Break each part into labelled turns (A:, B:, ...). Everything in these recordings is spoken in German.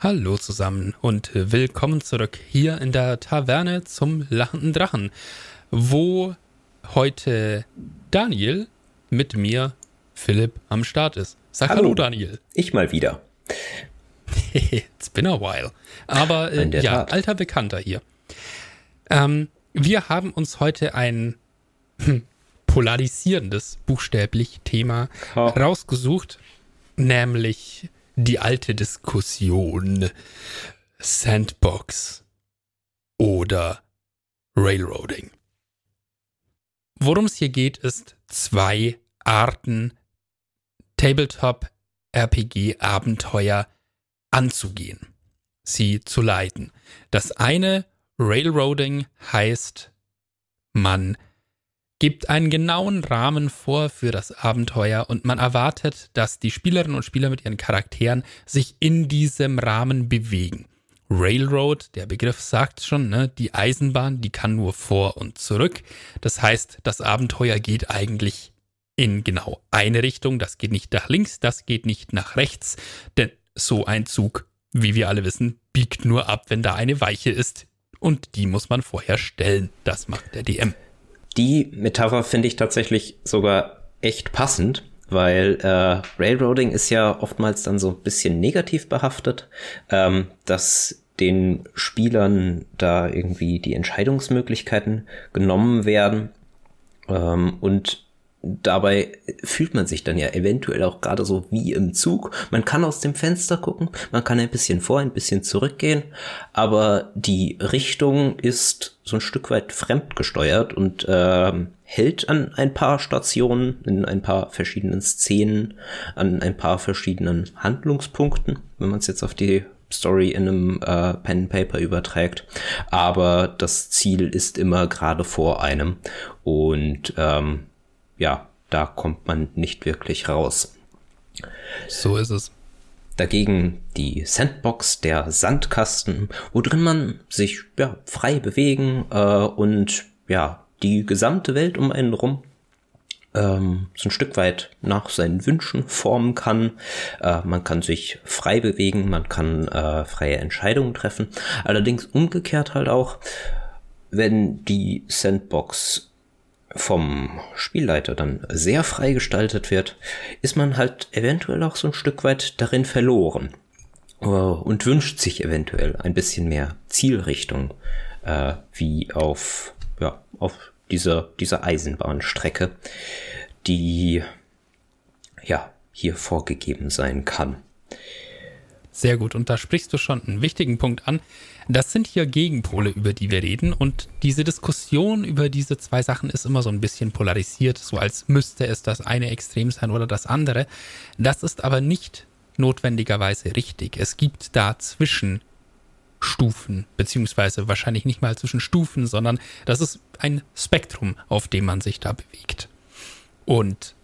A: Hallo zusammen und willkommen zurück hier in der Taverne zum lachenden Drachen, wo heute Daniel mit mir, Philipp, am Start ist. Sag hallo, hallo Daniel.
B: Ich mal wieder.
A: It's been a while. Aber äh, ja, Tat. alter Bekannter hier. Ähm, wir haben uns heute ein hm, polarisierendes, buchstäblich Thema oh. rausgesucht, nämlich die alte Diskussion Sandbox oder Railroading. Worum es hier geht, ist zwei Arten Tabletop RPG Abenteuer anzugehen, sie zu leiten. Das eine Railroading heißt, man gibt einen genauen Rahmen vor für das Abenteuer und man erwartet, dass die Spielerinnen und Spieler mit ihren Charakteren sich in diesem Rahmen bewegen. Railroad, der Begriff sagt schon, ne, die Eisenbahn, die kann nur vor und zurück. Das heißt, das Abenteuer geht eigentlich in genau eine Richtung. Das geht nicht nach links, das geht nicht nach rechts, denn so ein Zug, wie wir alle wissen, biegt nur ab, wenn da eine Weiche ist. Und die muss man vorher stellen. Das macht der DM
B: die Metapher finde ich tatsächlich sogar echt passend, weil äh, Railroading ist ja oftmals dann so ein bisschen negativ behaftet, ähm, dass den Spielern da irgendwie die Entscheidungsmöglichkeiten genommen werden ähm, und dabei fühlt man sich dann ja eventuell auch gerade so wie im Zug. Man kann aus dem Fenster gucken, man kann ein bisschen vor, ein bisschen zurückgehen, aber die Richtung ist so ein Stück weit fremdgesteuert und äh, hält an ein paar Stationen, in ein paar verschiedenen Szenen, an ein paar verschiedenen Handlungspunkten, wenn man es jetzt auf die Story in einem äh, Pen and Paper überträgt. Aber das Ziel ist immer gerade vor einem. Und ähm, ja, da kommt man nicht wirklich raus.
A: So ist es.
B: Dagegen die Sandbox, der Sandkasten, wo drin man sich ja, frei bewegen äh, und ja, die gesamte Welt um einen rum ähm, so ein Stück weit nach seinen Wünschen formen kann. Äh, man kann sich frei bewegen, man kann äh, freie Entscheidungen treffen. Allerdings umgekehrt halt auch, wenn die Sandbox vom Spielleiter dann sehr frei gestaltet wird, ist man halt eventuell auch so ein Stück weit darin verloren äh, und wünscht sich eventuell ein bisschen mehr Zielrichtung äh, wie auf ja auf dieser dieser Eisenbahnstrecke, die ja hier vorgegeben sein kann.
A: Sehr gut. Und da sprichst du schon einen wichtigen Punkt an. Das sind hier Gegenpole, über die wir reden. Und diese Diskussion über diese zwei Sachen ist immer so ein bisschen polarisiert, so als müsste es das eine Extrem sein oder das andere. Das ist aber nicht notwendigerweise richtig. Es gibt da Zwischenstufen, beziehungsweise wahrscheinlich nicht mal zwischen Stufen, sondern das ist ein Spektrum, auf dem man sich da bewegt. Und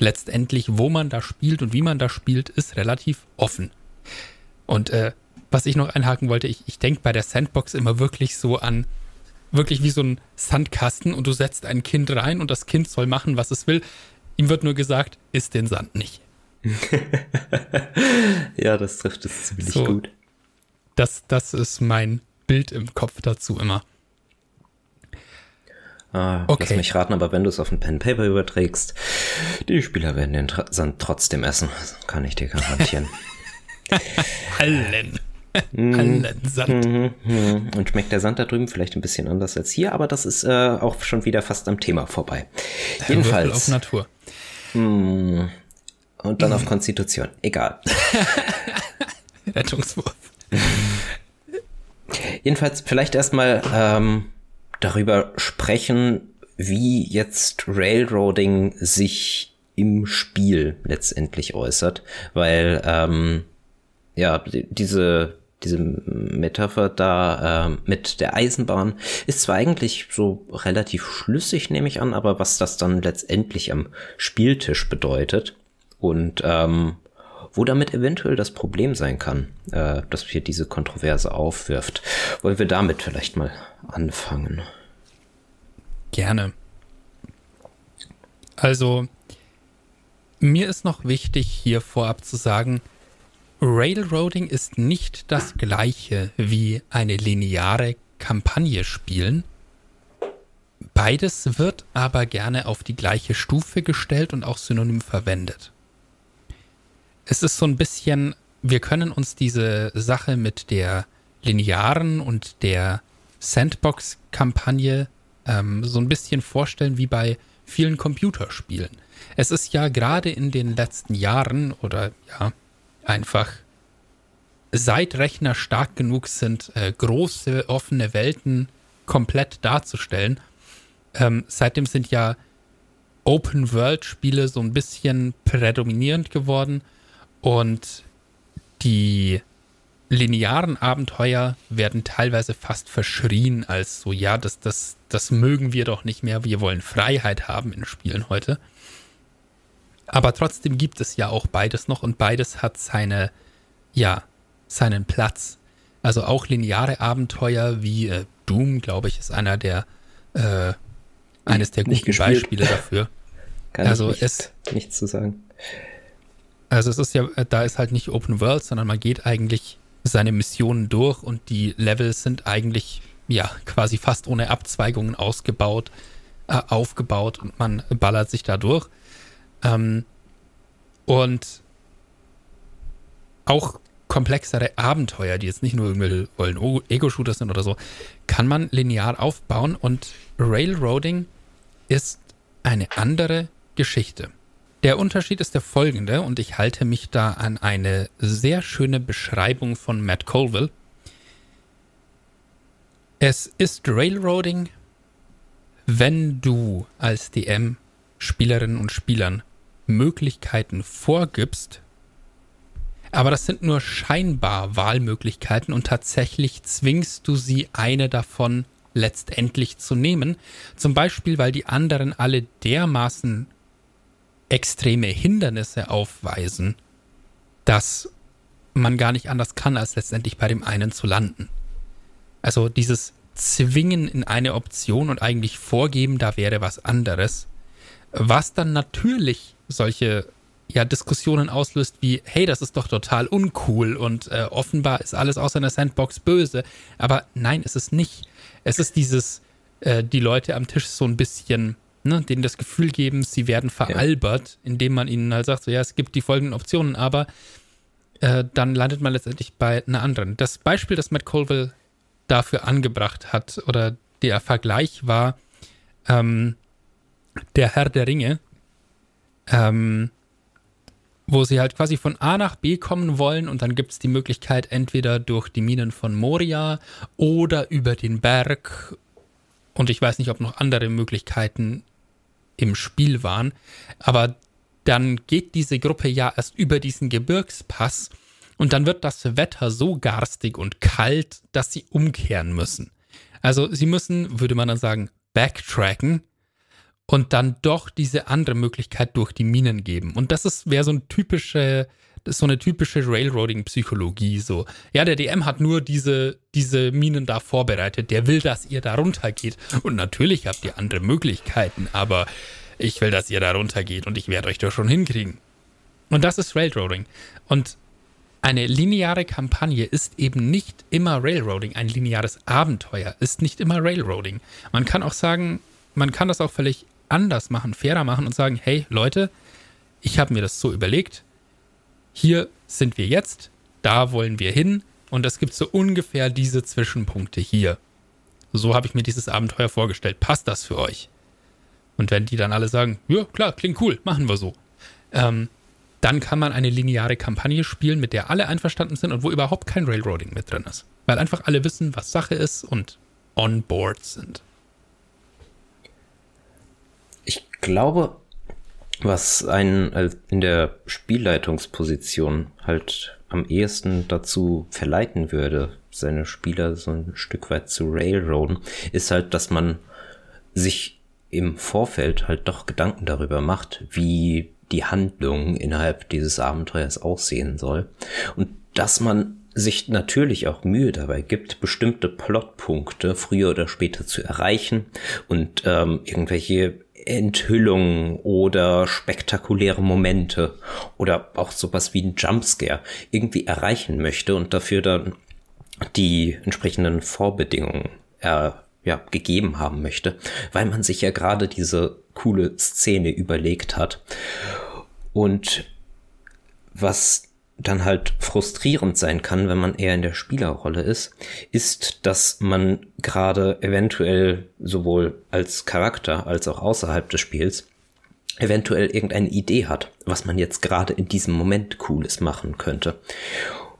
A: letztendlich, wo man da spielt und wie man da spielt, ist relativ offen. Und äh, was ich noch einhaken wollte, ich, ich denke bei der Sandbox immer wirklich so an, wirklich wie so ein Sandkasten und du setzt ein Kind rein und das Kind soll machen, was es will. Ihm wird nur gesagt, isst den Sand nicht.
B: ja, das trifft es ziemlich so, gut.
A: Das, das ist mein Bild im Kopf dazu immer.
B: Ah, okay. Lass mich raten, aber wenn du es auf ein Pen Paper überträgst, die Spieler werden den Sand trotzdem essen. kann ich dir garantieren.
A: Allen. Allen Sand. Mhm,
B: mhm. Und schmeckt der Sand da drüben vielleicht ein bisschen anders als hier, aber das ist äh, auch schon wieder fast am Thema vorbei. Jedenfalls. Würfel
A: auf Natur.
B: Mh, und dann auf Konstitution. Egal.
A: Rettungswurf.
B: Jedenfalls vielleicht erstmal ähm, darüber sprechen, wie jetzt Railroading sich im Spiel letztendlich äußert, weil ähm, ja, diese, diese Metapher da äh, mit der Eisenbahn ist zwar eigentlich so relativ schlüssig, nehme ich an, aber was das dann letztendlich am Spieltisch bedeutet und ähm, wo damit eventuell das Problem sein kann, äh, dass hier diese Kontroverse aufwirft. Wollen wir damit vielleicht mal anfangen?
A: Gerne. Also, mir ist noch wichtig, hier vorab zu sagen, Railroading ist nicht das gleiche wie eine lineare Kampagne spielen. Beides wird aber gerne auf die gleiche Stufe gestellt und auch synonym verwendet. Es ist so ein bisschen, wir können uns diese Sache mit der linearen und der Sandbox-Kampagne ähm, so ein bisschen vorstellen wie bei vielen Computerspielen. Es ist ja gerade in den letzten Jahren oder ja, einfach seit Rechner stark genug sind, äh, große offene Welten komplett darzustellen. Ähm, seitdem sind ja Open-World-Spiele so ein bisschen prädominierend geworden und die linearen Abenteuer werden teilweise fast verschrien als so, ja, das, das, das mögen wir doch nicht mehr, wir wollen Freiheit haben in Spielen heute. Aber trotzdem gibt es ja auch beides noch und beides hat seine, ja, seinen Platz. Also auch lineare Abenteuer wie äh, Doom, glaube ich, ist einer der äh, eines der guten Beispiele dafür.
B: Kann also ich nicht, es nichts zu sagen.
A: Also es ist ja, da ist halt nicht Open World, sondern man geht eigentlich seine Missionen durch und die Levels sind eigentlich ja quasi fast ohne Abzweigungen ausgebaut, äh, aufgebaut und man ballert sich da durch. Ähm, und auch komplexere Abenteuer, die jetzt nicht nur irgendwelche wollen Ego-Shooter sind oder so, kann man linear aufbauen und Railroading ist eine andere Geschichte. Der Unterschied ist der folgende und ich halte mich da an eine sehr schöne Beschreibung von Matt Colville. Es ist Railroading, wenn du als DM Spielerinnen und Spielern Möglichkeiten vorgibst, aber das sind nur scheinbar Wahlmöglichkeiten und tatsächlich zwingst du sie, eine davon letztendlich zu nehmen. Zum Beispiel, weil die anderen alle dermaßen extreme Hindernisse aufweisen, dass man gar nicht anders kann, als letztendlich bei dem einen zu landen. Also dieses Zwingen in eine Option und eigentlich vorgeben, da wäre was anderes, was dann natürlich solche ja Diskussionen auslöst wie, hey, das ist doch total uncool und äh, offenbar ist alles außer einer Sandbox böse. Aber nein, es ist nicht. Es ist dieses, äh, die Leute am Tisch so ein bisschen, ne, denen das Gefühl geben, sie werden veralbert, ja. indem man ihnen halt sagt, so ja, es gibt die folgenden Optionen, aber äh, dann landet man letztendlich bei einer anderen. Das Beispiel, das Matt Colville dafür angebracht hat, oder der Vergleich war ähm, der Herr der Ringe. Ähm, wo sie halt quasi von A nach B kommen wollen und dann gibt es die Möglichkeit, entweder durch die Minen von Moria oder über den Berg und ich weiß nicht, ob noch andere Möglichkeiten im Spiel waren, aber dann geht diese Gruppe ja erst über diesen Gebirgspass und dann wird das Wetter so garstig und kalt, dass sie umkehren müssen. Also sie müssen, würde man dann sagen, backtracken und dann doch diese andere Möglichkeit durch die Minen geben. Und das ist wäre so ein typische das ist so eine typische Railroading-Psychologie. So, ja, der DM hat nur diese, diese Minen da vorbereitet. Der will, dass ihr da runtergeht. Und natürlich habt ihr andere Möglichkeiten, aber ich will, dass ihr da runtergeht und ich werde euch doch schon hinkriegen. Und das ist Railroading. Und eine lineare Kampagne ist eben nicht immer Railroading. Ein lineares Abenteuer ist nicht immer Railroading. Man kann auch sagen, man kann das auch völlig anders machen, fairer machen und sagen, hey Leute, ich habe mir das so überlegt, hier sind wir jetzt, da wollen wir hin und es gibt so ungefähr diese Zwischenpunkte hier. So habe ich mir dieses Abenteuer vorgestellt. Passt das für euch? Und wenn die dann alle sagen, ja klar, klingt cool, machen wir so, ähm, dann kann man eine lineare Kampagne spielen, mit der alle einverstanden sind und wo überhaupt kein Railroading mit drin ist. Weil einfach alle wissen, was Sache ist und on board sind.
B: Glaube, was einen in der Spielleitungsposition halt am ehesten dazu verleiten würde, seine Spieler so ein Stück weit zu railroaden, ist halt, dass man sich im Vorfeld halt doch Gedanken darüber macht, wie die Handlung innerhalb dieses Abenteuers aussehen soll. Und dass man sich natürlich auch Mühe dabei gibt, bestimmte Plotpunkte früher oder später zu erreichen und ähm, irgendwelche Enthüllungen oder spektakuläre Momente oder auch sowas wie ein Jumpscare irgendwie erreichen möchte und dafür dann die entsprechenden Vorbedingungen äh, ja, gegeben haben möchte, weil man sich ja gerade diese coole Szene überlegt hat. Und was dann halt frustrierend sein kann, wenn man eher in der Spielerrolle ist, ist, dass man gerade eventuell sowohl als Charakter als auch außerhalb des Spiels eventuell irgendeine Idee hat, was man jetzt gerade in diesem Moment Cooles machen könnte.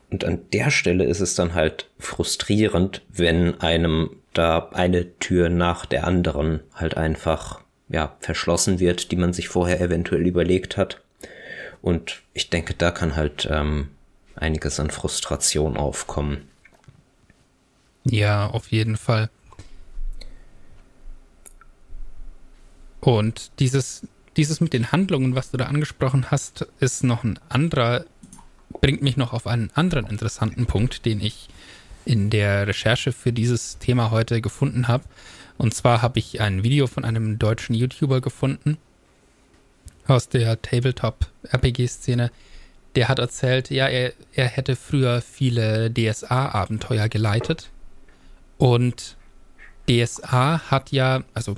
B: Und an der Stelle ist es dann halt frustrierend, wenn einem da eine Tür nach der anderen halt einfach ja verschlossen wird, die man sich vorher eventuell überlegt hat und ich denke, da kann halt ähm, einiges an Frustration aufkommen.
A: Ja, auf jeden Fall. Und dieses, dieses mit den Handlungen, was du da angesprochen hast, ist noch ein anderer, bringt mich noch auf einen anderen interessanten Punkt, den ich in der Recherche für dieses Thema heute gefunden habe. Und zwar habe ich ein Video von einem deutschen YouTuber gefunden, aus der Tabletop-RPG-Szene, der hat erzählt, ja, er, er hätte früher viele DSA-Abenteuer geleitet. Und DSA hat ja, also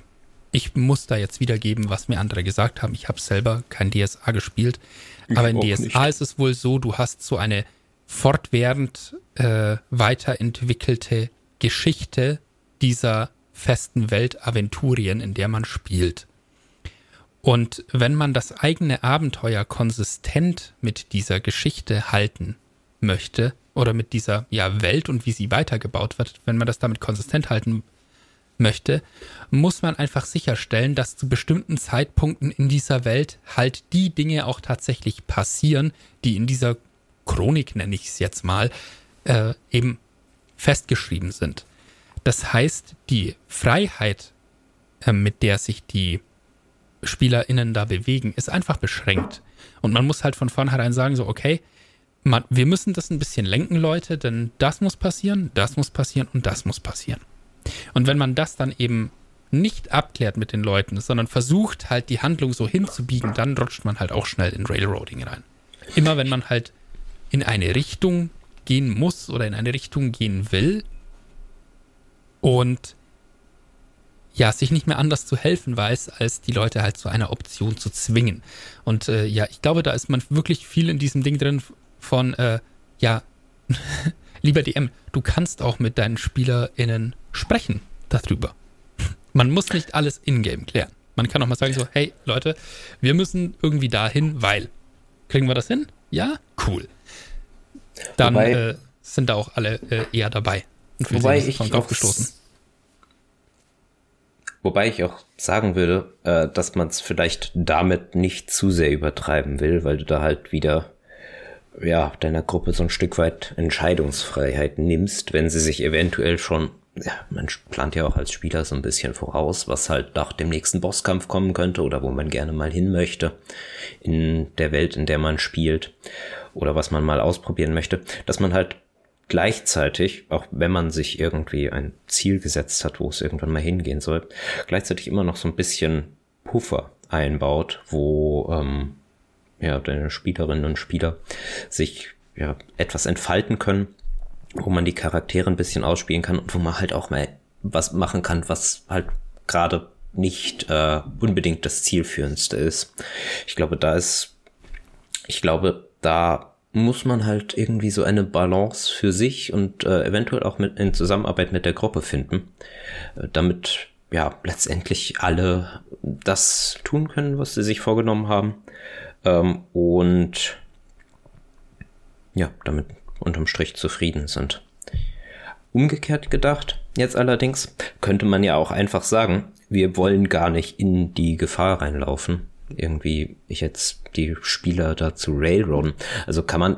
A: ich muss da jetzt wiedergeben, was mir andere gesagt haben. Ich habe selber kein DSA gespielt. Ich aber in DSA nicht. ist es wohl so, du hast so eine fortwährend äh, weiterentwickelte Geschichte dieser festen Welt Aventurien, in der man spielt. Und wenn man das eigene Abenteuer konsistent mit dieser Geschichte halten möchte oder mit dieser ja, Welt und wie sie weitergebaut wird, wenn man das damit konsistent halten möchte, muss man einfach sicherstellen, dass zu bestimmten Zeitpunkten in dieser Welt halt die Dinge auch tatsächlich passieren, die in dieser Chronik, nenne ich es jetzt mal, äh, eben festgeschrieben sind. Das heißt, die Freiheit, äh, mit der sich die SpielerInnen da bewegen, ist einfach beschränkt. Und man muss halt von vornherein sagen, so, okay, man, wir müssen das ein bisschen lenken, Leute, denn das muss passieren, das muss passieren und das muss passieren. Und wenn man das dann eben nicht abklärt mit den Leuten, sondern versucht halt die Handlung so hinzubiegen, dann rutscht man halt auch schnell in Railroading rein. Immer wenn man halt in eine Richtung gehen muss oder in eine Richtung gehen will und ja, sich nicht mehr anders zu helfen weiß, als die Leute halt zu einer Option zu zwingen. Und äh, ja, ich glaube, da ist man wirklich viel in diesem Ding drin von, äh, ja, lieber DM, du kannst auch mit deinen SpielerInnen sprechen darüber. Man muss nicht alles in-game klären. Man kann auch mal sagen so, hey Leute, wir müssen irgendwie dahin, weil. Kriegen wir das hin? Ja? Cool. Dann wobei, äh, sind da auch alle äh, eher dabei.
B: Und wobei ich von Kopf gestoßen Wobei ich auch sagen würde, äh, dass man es vielleicht damit nicht zu sehr übertreiben will, weil du da halt wieder ja, deiner Gruppe so ein Stück weit Entscheidungsfreiheit nimmst, wenn sie sich eventuell schon, ja, man plant ja auch als Spieler so ein bisschen voraus, was halt nach dem nächsten Bosskampf kommen könnte oder wo man gerne mal hin möchte in der Welt, in der man spielt oder was man mal ausprobieren möchte, dass man halt gleichzeitig, auch wenn man sich irgendwie ein Ziel gesetzt hat, wo es irgendwann mal hingehen soll, gleichzeitig immer noch so ein bisschen Puffer einbaut, wo ähm, ja, deine Spielerinnen und Spieler sich ja, etwas entfalten können, wo man die Charaktere ein bisschen ausspielen kann und wo man halt auch mal was machen kann, was halt gerade nicht äh, unbedingt das zielführendste ist. Ich glaube, da ist, ich glaube, da muss man halt irgendwie so eine Balance für sich und äh, eventuell auch mit, in Zusammenarbeit mit der Gruppe finden, äh, damit ja letztendlich alle das tun können, was sie sich vorgenommen haben ähm, und ja, damit unterm Strich zufrieden sind. Umgekehrt gedacht, jetzt allerdings könnte man ja auch einfach sagen, wir wollen gar nicht in die Gefahr reinlaufen, irgendwie ich jetzt die Spieler da zu railroaden. Also kann man,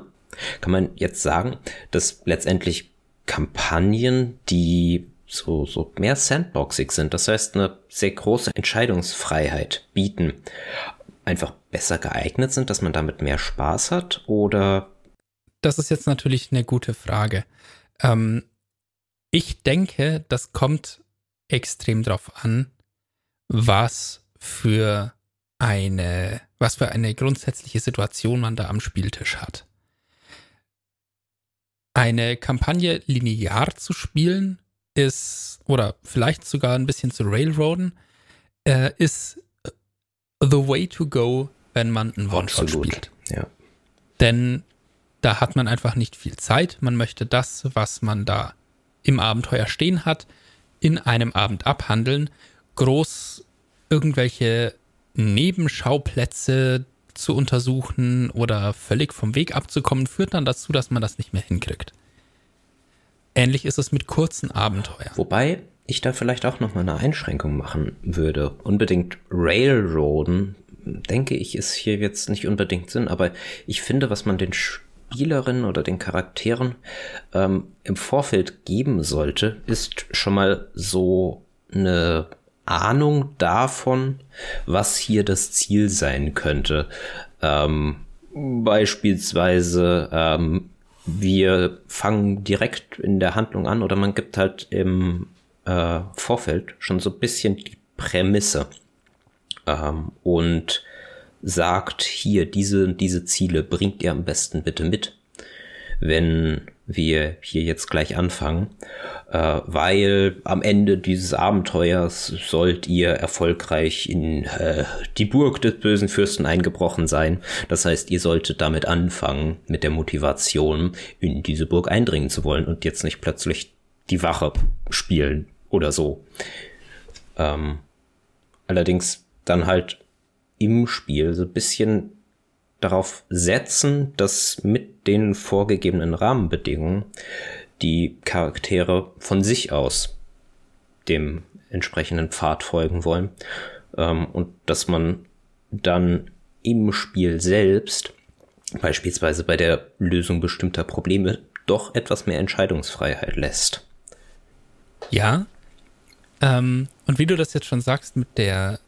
B: kann man jetzt sagen, dass letztendlich Kampagnen, die so, so mehr sandboxig sind, das heißt eine sehr große Entscheidungsfreiheit bieten, einfach besser geeignet sind, dass man damit mehr Spaß hat oder?
A: Das ist jetzt natürlich eine gute Frage. Ähm, ich denke, das kommt extrem drauf an, was für eine, was für eine grundsätzliche Situation man da am Spieltisch hat. Eine Kampagne linear zu spielen ist, oder vielleicht sogar ein bisschen zu railroaden, äh, ist the way to go, wenn man einen One-Shot spielt.
B: Ja.
A: Denn da hat man einfach nicht viel Zeit. Man möchte das, was man da im Abenteuer stehen hat, in einem Abend abhandeln. Groß irgendwelche Nebenschauplätze zu untersuchen oder völlig vom Weg abzukommen, führt dann dazu, dass man das nicht mehr hinkriegt. Ähnlich ist es mit kurzen Abenteuern.
B: Wobei ich da vielleicht auch noch mal eine Einschränkung machen würde. Unbedingt Railroaden, denke ich, ist hier jetzt nicht unbedingt Sinn, aber ich finde, was man den Spielerinnen oder den Charakteren ähm, im Vorfeld geben sollte, ist schon mal so eine Ahnung davon, was hier das Ziel sein könnte. Ähm, beispielsweise, ähm, wir fangen direkt in der Handlung an oder man gibt halt im äh, Vorfeld schon so ein bisschen die Prämisse ähm, und sagt, hier, diese, diese Ziele bringt ihr am besten bitte mit, wenn wir hier jetzt gleich anfangen, äh, weil am Ende dieses Abenteuers sollt ihr erfolgreich in äh, die Burg des bösen Fürsten eingebrochen sein. Das heißt, ihr solltet damit anfangen, mit der Motivation in diese Burg eindringen zu wollen und jetzt nicht plötzlich die Wache spielen oder so. Ähm, allerdings dann halt im Spiel so ein bisschen darauf setzen, dass mit den vorgegebenen Rahmenbedingungen die Charaktere von sich aus dem entsprechenden Pfad folgen wollen ähm, und dass man dann im Spiel selbst, beispielsweise bei der Lösung bestimmter Probleme, doch etwas mehr Entscheidungsfreiheit lässt.
A: Ja. Ähm, und wie du das jetzt schon sagst mit der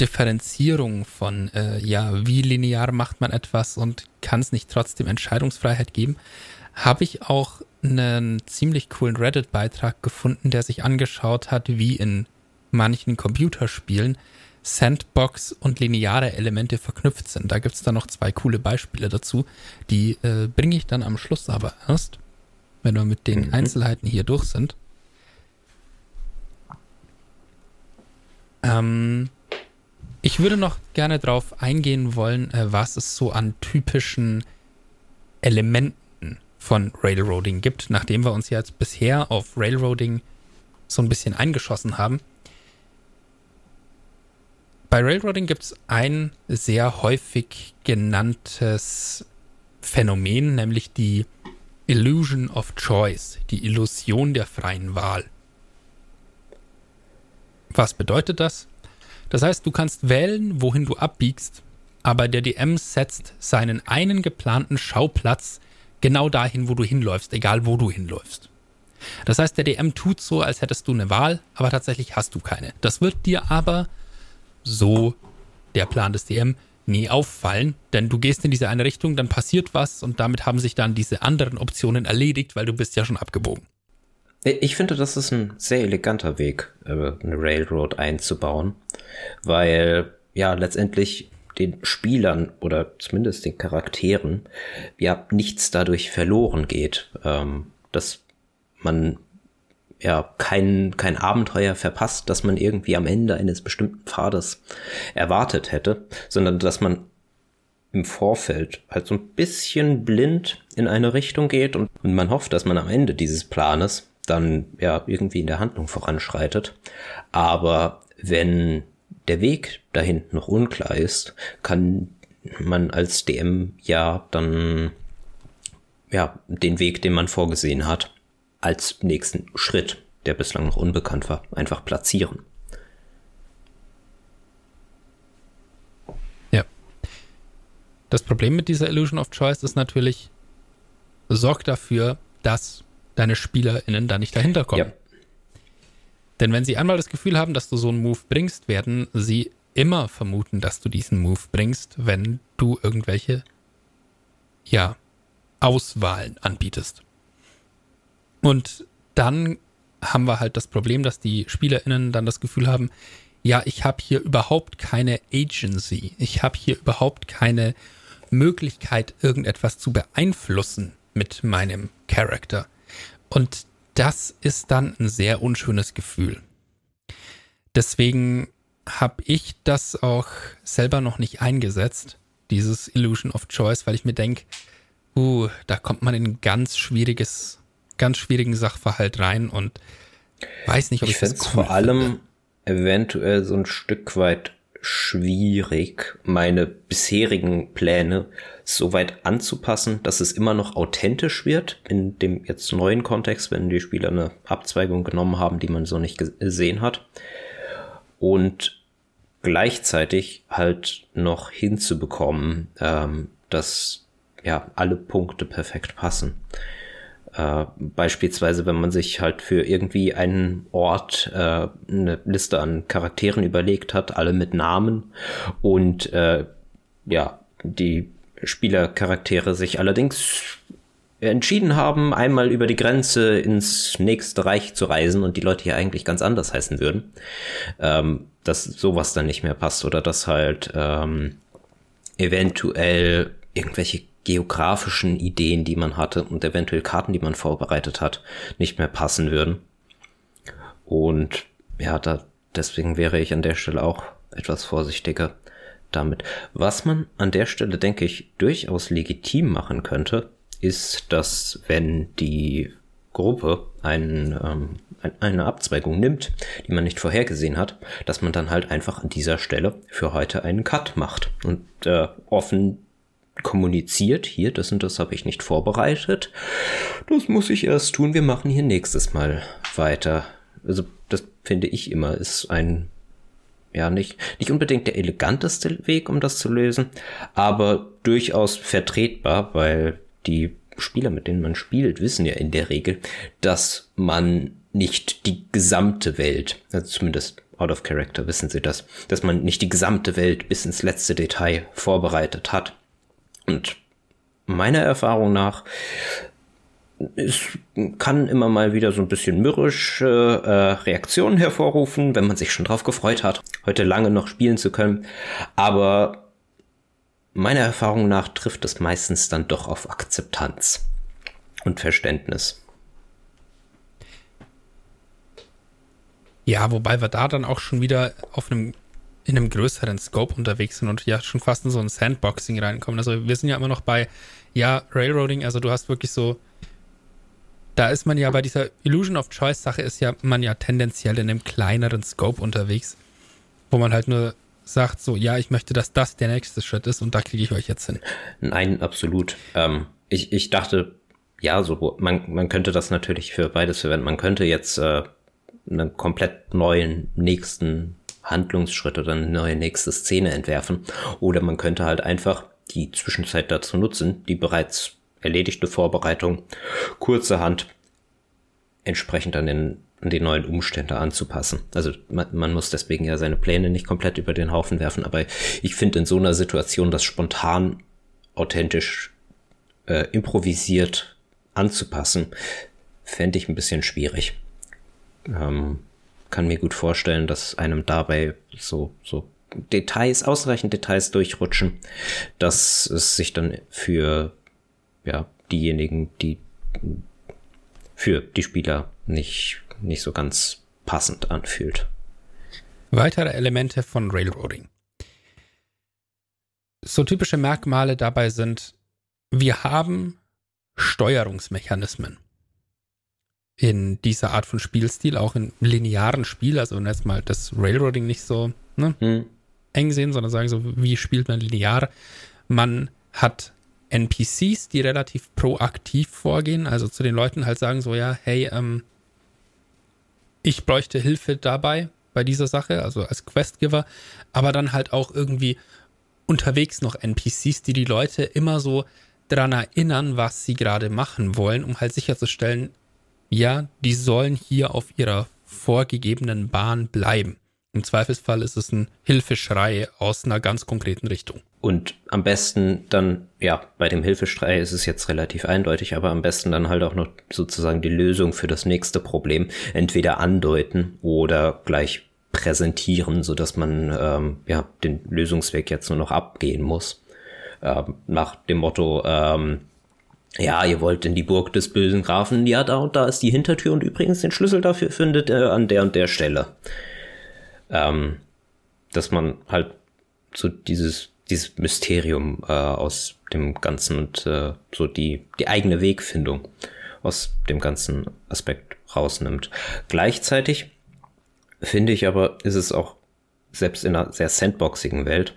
A: Differenzierung von, äh, ja, wie linear macht man etwas und kann es nicht trotzdem Entscheidungsfreiheit geben, habe ich auch einen ziemlich coolen Reddit-Beitrag gefunden, der sich angeschaut hat, wie in manchen Computerspielen Sandbox und lineare Elemente verknüpft sind. Da gibt es dann noch zwei coole Beispiele dazu. Die äh, bringe ich dann am Schluss aber erst, wenn wir mit den mhm. Einzelheiten hier durch sind. Ähm, ich würde noch gerne darauf eingehen wollen, äh, was es so an typischen Elementen von Railroading gibt, nachdem wir uns jetzt bisher auf Railroading so ein bisschen eingeschossen haben. Bei Railroading gibt es ein sehr häufig genanntes Phänomen, nämlich die Illusion of Choice, die Illusion der freien Wahl. Was bedeutet das? Das heißt, du kannst wählen, wohin du abbiegst, aber der DM setzt seinen einen geplanten Schauplatz genau dahin, wo du hinläufst, egal wo du hinläufst. Das heißt, der DM tut so, als hättest du eine Wahl, aber tatsächlich hast du keine. Das wird dir aber so der Plan des DM nie auffallen, denn du gehst in diese eine Richtung, dann passiert was und damit haben sich dann diese anderen Optionen erledigt, weil du bist ja schon abgebogen.
B: Ich finde, das ist ein sehr eleganter Weg, äh, eine Railroad einzubauen, weil ja letztendlich den Spielern oder zumindest den Charakteren ja nichts dadurch verloren geht, ähm, dass man ja kein, kein Abenteuer verpasst, das man irgendwie am Ende eines bestimmten Pfades erwartet hätte, sondern dass man im Vorfeld halt so ein bisschen blind in eine Richtung geht und, und man hofft, dass man am Ende dieses Planes dann ja irgendwie in der Handlung voranschreitet. Aber wenn der Weg dahin noch unklar ist, kann man als DM ja dann ja den Weg, den man vorgesehen hat, als nächsten Schritt, der bislang noch unbekannt war, einfach platzieren.
A: Ja. Das Problem mit dieser Illusion of Choice ist natürlich, sorgt dafür, dass deine SpielerInnen da nicht dahinter kommen. Ja. Denn wenn sie einmal das Gefühl haben, dass du so einen Move bringst, werden sie immer vermuten, dass du diesen Move bringst, wenn du irgendwelche, ja, Auswahlen anbietest. Und dann haben wir halt das Problem, dass die SpielerInnen dann das Gefühl haben, ja, ich habe hier überhaupt keine Agency, ich habe hier überhaupt keine Möglichkeit, irgendetwas zu beeinflussen mit meinem Charakter. Und das ist dann ein sehr unschönes Gefühl. Deswegen habe ich das auch selber noch nicht eingesetzt, dieses Illusion of Choice, weil ich mir denke, uh, da kommt man in ein ganz schwieriges, ganz schwierigen Sachverhalt rein und weiß nicht, ob
B: ich, ich finde es cool vor allem eventuell so ein Stück weit schwierig, meine bisherigen Pläne so weit anzupassen, dass es immer noch authentisch wird in dem jetzt neuen Kontext, wenn die Spieler eine Abzweigung genommen haben, die man so nicht gesehen hat. Und gleichzeitig halt noch hinzubekommen, ähm, dass ja alle Punkte perfekt passen. Äh, beispielsweise, wenn man sich halt für irgendwie einen Ort äh, eine Liste an Charakteren überlegt hat, alle mit Namen und äh, ja, die Spielercharaktere sich allerdings entschieden haben, einmal über die Grenze ins nächste Reich zu reisen und die Leute hier eigentlich ganz anders heißen würden, ähm, dass sowas dann nicht mehr passt oder dass halt ähm, eventuell irgendwelche geografischen Ideen, die man hatte und eventuell Karten, die man vorbereitet hat, nicht mehr passen würden. Und ja, da, deswegen wäre ich an der Stelle auch etwas vorsichtiger damit. Was man an der Stelle, denke ich, durchaus legitim machen könnte, ist, dass wenn die Gruppe einen, ähm, eine Abzweigung nimmt, die man nicht vorhergesehen hat, dass man dann halt einfach an dieser Stelle für heute einen Cut macht und äh, offen kommuniziert, hier, das und das habe ich nicht vorbereitet. Das muss ich erst tun. Wir machen hier nächstes Mal weiter. Also, das finde ich immer, ist ein, ja, nicht, nicht unbedingt der eleganteste Weg, um das zu lösen, aber durchaus vertretbar, weil die Spieler, mit denen man spielt, wissen ja in der Regel, dass man nicht die gesamte Welt, also zumindest out of character wissen sie das, dass man nicht die gesamte Welt bis ins letzte Detail vorbereitet hat. Und meiner Erfahrung nach es kann immer mal wieder so ein bisschen mürrische äh, Reaktionen hervorrufen, wenn man sich schon drauf gefreut hat, heute lange noch spielen zu können. Aber meiner Erfahrung nach trifft es meistens dann doch auf Akzeptanz und Verständnis.
A: Ja, wobei wir da dann auch schon wieder auf einem in einem größeren Scope unterwegs sind und ja schon fast in so ein Sandboxing reinkommen. Also wir sind ja immer noch bei, ja, Railroading, also du hast wirklich so, da ist man ja bei dieser Illusion of Choice Sache ist ja man ja tendenziell in einem kleineren Scope unterwegs, wo man halt nur sagt so, ja, ich möchte, dass das der nächste Schritt ist und da kriege ich euch jetzt hin.
B: Nein, absolut. Ähm, ich, ich dachte, ja, so, man, man könnte das natürlich für beides verwenden. Man könnte jetzt äh, einen komplett neuen nächsten Handlungsschritt oder eine neue nächste Szene entwerfen. Oder man könnte halt einfach die Zwischenzeit dazu nutzen, die bereits erledigte Vorbereitung kurzerhand entsprechend an den, an die neuen Umstände anzupassen. Also man, man muss deswegen ja seine Pläne nicht komplett über den Haufen werfen, aber ich finde in so einer Situation das spontan authentisch äh, improvisiert anzupassen, fände ich ein bisschen schwierig. Ähm, kann mir gut vorstellen, dass einem dabei so, so Details, ausreichend Details durchrutschen, dass es sich dann für, ja, diejenigen, die für die Spieler nicht, nicht so ganz passend anfühlt.
A: Weitere Elemente von Railroading. So typische Merkmale dabei sind, wir haben Steuerungsmechanismen in dieser Art von Spielstil, auch in linearen Spiel, also jetzt mal das Railroading nicht so ne, hm. eng sehen, sondern sagen so, wie spielt man linear? Man hat NPCs, die relativ proaktiv vorgehen, also zu den Leuten halt sagen so, ja, hey, ähm, ich bräuchte Hilfe dabei, bei dieser Sache, also als Questgiver, aber dann halt auch irgendwie unterwegs noch NPCs, die die Leute immer so daran erinnern, was sie gerade machen wollen, um halt sicherzustellen, ja, die sollen hier auf ihrer vorgegebenen Bahn bleiben. Im Zweifelsfall ist es ein Hilfeschrei aus einer ganz konkreten Richtung.
B: Und am besten dann, ja, bei dem Hilfeschrei ist es jetzt relativ eindeutig, aber am besten dann halt auch noch sozusagen die Lösung für das nächste Problem entweder andeuten oder gleich präsentieren, so dass man ähm, ja den Lösungsweg jetzt nur noch abgehen muss. Ähm, nach dem Motto, ähm, ja, ihr wollt in die Burg des bösen Grafen, ja, da und da ist die Hintertür und übrigens den Schlüssel dafür findet ihr an der und der Stelle. Ähm, dass man halt so dieses, dieses Mysterium äh, aus dem Ganzen und äh, so die, die eigene Wegfindung aus dem ganzen Aspekt rausnimmt. Gleichzeitig finde ich aber, ist es auch selbst in einer sehr sandboxigen Welt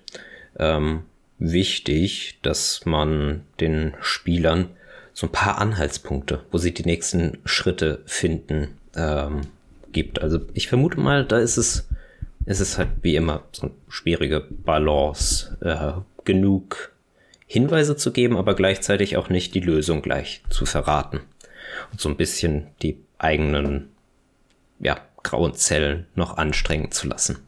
B: ähm, wichtig, dass man den Spielern so ein paar Anhaltspunkte, wo sie die nächsten Schritte finden, ähm, gibt. Also ich vermute mal, da ist es, ist es halt wie immer so eine schwierige Balance, äh, genug Hinweise zu geben, aber gleichzeitig auch nicht die Lösung gleich zu verraten. Und so ein bisschen die eigenen, ja, grauen Zellen noch anstrengen zu lassen.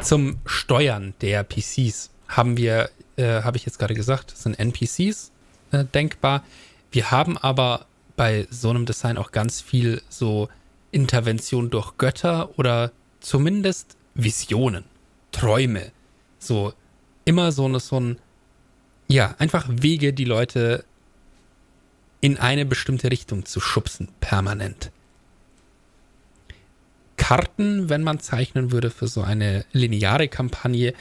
A: Zum Steuern der PCs haben wir, äh, habe ich jetzt gerade gesagt, sind NPCs äh, denkbar. Wir haben aber bei so einem Design auch ganz viel so Intervention durch Götter oder zumindest Visionen, Träume. So immer so, eine, so ein, ja, einfach Wege, die Leute in eine bestimmte Richtung zu schubsen, permanent. Karten, wenn man zeichnen würde für so eine lineare Kampagne,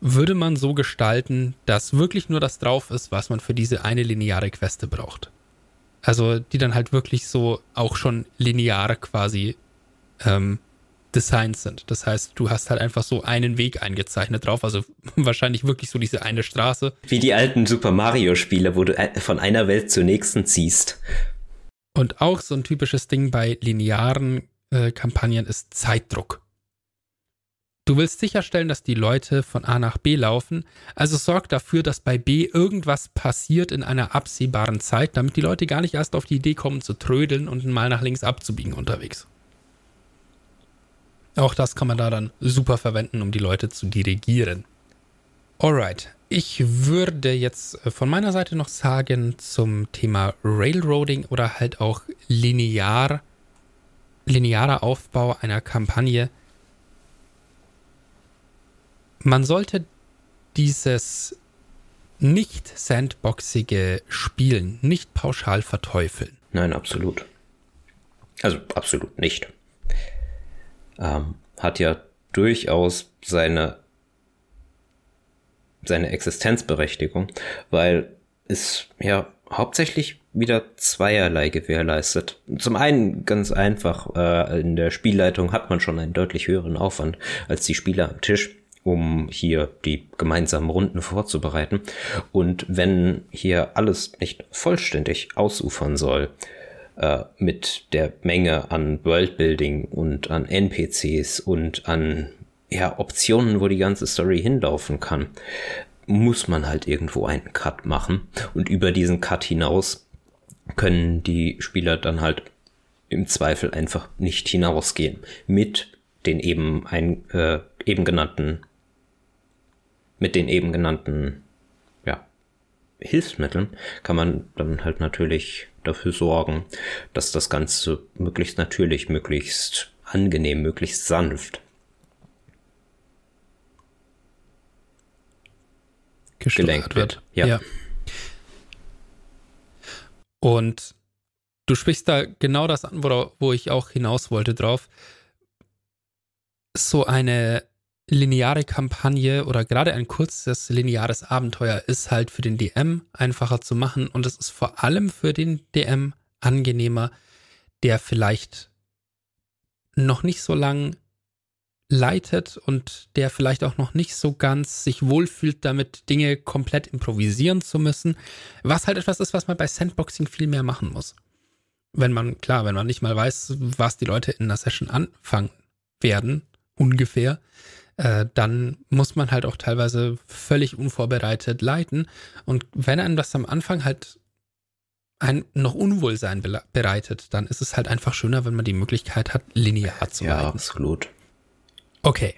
A: würde man so gestalten, dass wirklich nur das drauf ist, was man für diese eine lineare Queste braucht. Also die dann halt wirklich so auch schon linear quasi ähm, designt sind. Das heißt, du hast halt einfach so einen Weg eingezeichnet drauf, also wahrscheinlich wirklich so diese eine Straße.
B: Wie die alten Super Mario Spiele, wo du äh, von einer Welt zur nächsten ziehst.
A: Und auch so ein typisches Ding bei linearen äh, Kampagnen ist Zeitdruck. Du willst sicherstellen, dass die Leute von A nach B laufen, also sorg dafür, dass bei B irgendwas passiert in einer absehbaren Zeit, damit die Leute gar nicht erst auf die Idee kommen zu trödeln und mal nach links abzubiegen unterwegs. Auch das kann man da dann super verwenden, um die Leute zu dirigieren. Alright, ich würde jetzt äh, von meiner Seite noch sagen zum Thema Railroading oder halt auch linear linearer Aufbau einer Kampagne. Man sollte dieses nicht sandboxige Spielen nicht pauschal verteufeln.
B: Nein, absolut. Also absolut nicht. Ähm, hat ja durchaus seine seine Existenzberechtigung, weil es ja hauptsächlich wieder zweierlei gewährleistet. Zum einen ganz einfach, äh, in der Spielleitung hat man schon einen deutlich höheren Aufwand als die Spieler am Tisch um hier die gemeinsamen Runden vorzubereiten. Und wenn hier alles nicht vollständig ausufern soll, äh, mit der Menge an Worldbuilding und an NPCs und an ja, Optionen, wo die ganze Story hinlaufen kann, muss man halt irgendwo einen Cut machen. Und über diesen Cut hinaus können die Spieler dann halt im Zweifel einfach nicht hinausgehen mit den eben ein, äh, eben genannten mit den eben genannten ja, Hilfsmitteln kann man dann halt natürlich dafür sorgen, dass das Ganze möglichst natürlich, möglichst angenehm, möglichst sanft gelenkt wird.
A: Ja. ja. Und du sprichst da genau das an, wo, wo ich auch hinaus wollte drauf. So eine lineare Kampagne oder gerade ein kurzes lineares Abenteuer ist halt für den DM einfacher zu machen und es ist vor allem für den DM angenehmer, der vielleicht noch nicht so lang leitet und der vielleicht auch noch nicht so ganz sich wohlfühlt, damit Dinge komplett improvisieren zu müssen, was halt etwas ist, was man bei Sandboxing viel mehr machen muss. Wenn man, klar, wenn man nicht mal weiß, was die Leute in einer Session anfangen werden, ungefähr, äh, dann muss man halt auch teilweise völlig unvorbereitet leiten. Und wenn einem das am Anfang halt ein noch Unwohlsein bereitet, dann ist es halt einfach schöner, wenn man die Möglichkeit hat, linear zu ja, leiten. Ja,
B: absolut.
A: Okay.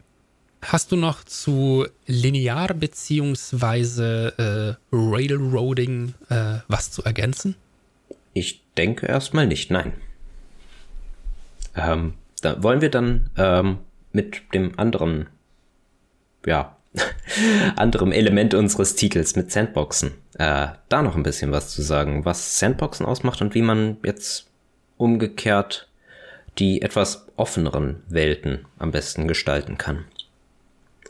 A: Hast du noch zu linear beziehungsweise äh, Railroading äh, was zu ergänzen?
B: Ich denke erstmal nicht, nein. Ähm, da wollen wir dann ähm, mit dem anderen, ja, anderem Element unseres Titels mit Sandboxen. Äh, da noch ein bisschen was zu sagen, was Sandboxen ausmacht und wie man jetzt umgekehrt die etwas offeneren Welten am besten gestalten kann.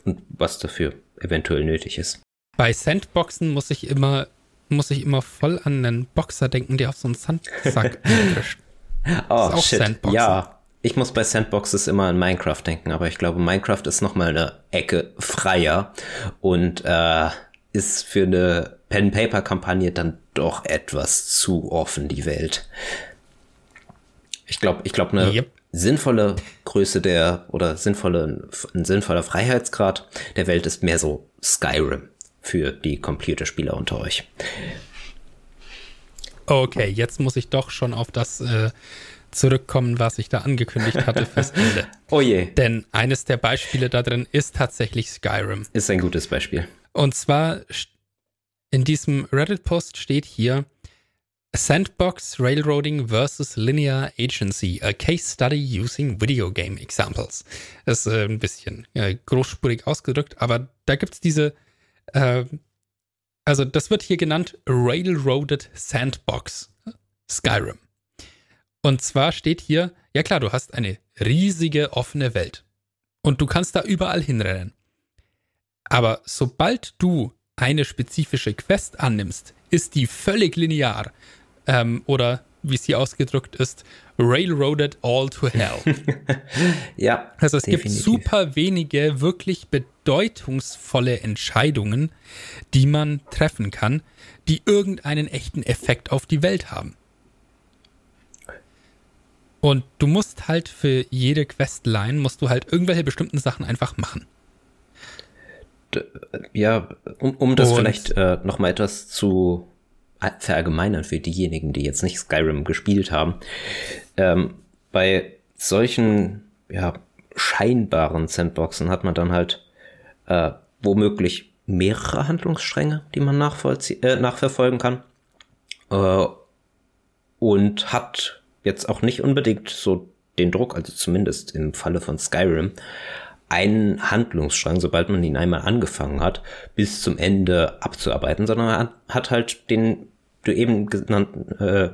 B: Und was dafür eventuell nötig ist.
A: Bei Sandboxen muss ich immer, muss ich immer voll an einen Boxer denken, der auf so einen Sandsack
B: oh, shit. Sandboxen. Ja, ich muss bei Sandboxes immer an Minecraft denken, aber ich glaube, Minecraft ist noch mal eine Ecke freier und äh, ist für eine Pen-Paper-Kampagne dann doch etwas zu offen, die Welt. Ich glaube, ich glaube, eine yep. sinnvolle Größe der oder sinnvolle, ein sinnvoller Freiheitsgrad der Welt ist mehr so Skyrim für die Computerspieler unter euch.
A: Okay, jetzt muss ich doch schon auf das äh, zurückkommen, was ich da angekündigt hatte fürs Ende.
B: Oh je.
A: Denn eines der Beispiele da drin ist tatsächlich Skyrim.
B: Ist ein gutes Beispiel.
A: Und zwar in diesem Reddit-Post steht hier Sandbox Railroading versus Linear Agency, a case study using video game examples. Das ist äh, ein bisschen großspurig ausgedrückt, aber da gibt es diese, äh, also das wird hier genannt Railroaded Sandbox Skyrim. Und zwar steht hier, ja klar, du hast eine riesige offene Welt. Und du kannst da überall hinrennen. Aber sobald du eine spezifische Quest annimmst, ist die völlig linear. Ähm, oder wie es hier ausgedrückt ist, railroaded all to hell.
B: ja.
A: Also es definitiv. gibt super wenige wirklich bedeutungsvolle Entscheidungen, die man treffen kann, die irgendeinen echten Effekt auf die Welt haben. Und du musst halt für jede Questline, musst du halt irgendwelche bestimmten Sachen einfach machen.
B: Ja, um, um das Und vielleicht äh, noch mal etwas zu verallgemeinern für diejenigen, die jetzt nicht Skyrim gespielt haben. Ähm, bei solchen ja, scheinbaren Sandboxen hat man dann halt äh, womöglich mehrere Handlungsstränge, die man äh, nachverfolgen kann. Äh, und hat jetzt auch nicht unbedingt so den Druck, also zumindest im Falle von Skyrim, einen Handlungsstrang, sobald man ihn einmal angefangen hat, bis zum Ende abzuarbeiten, sondern man hat halt den du eben genannt, äh,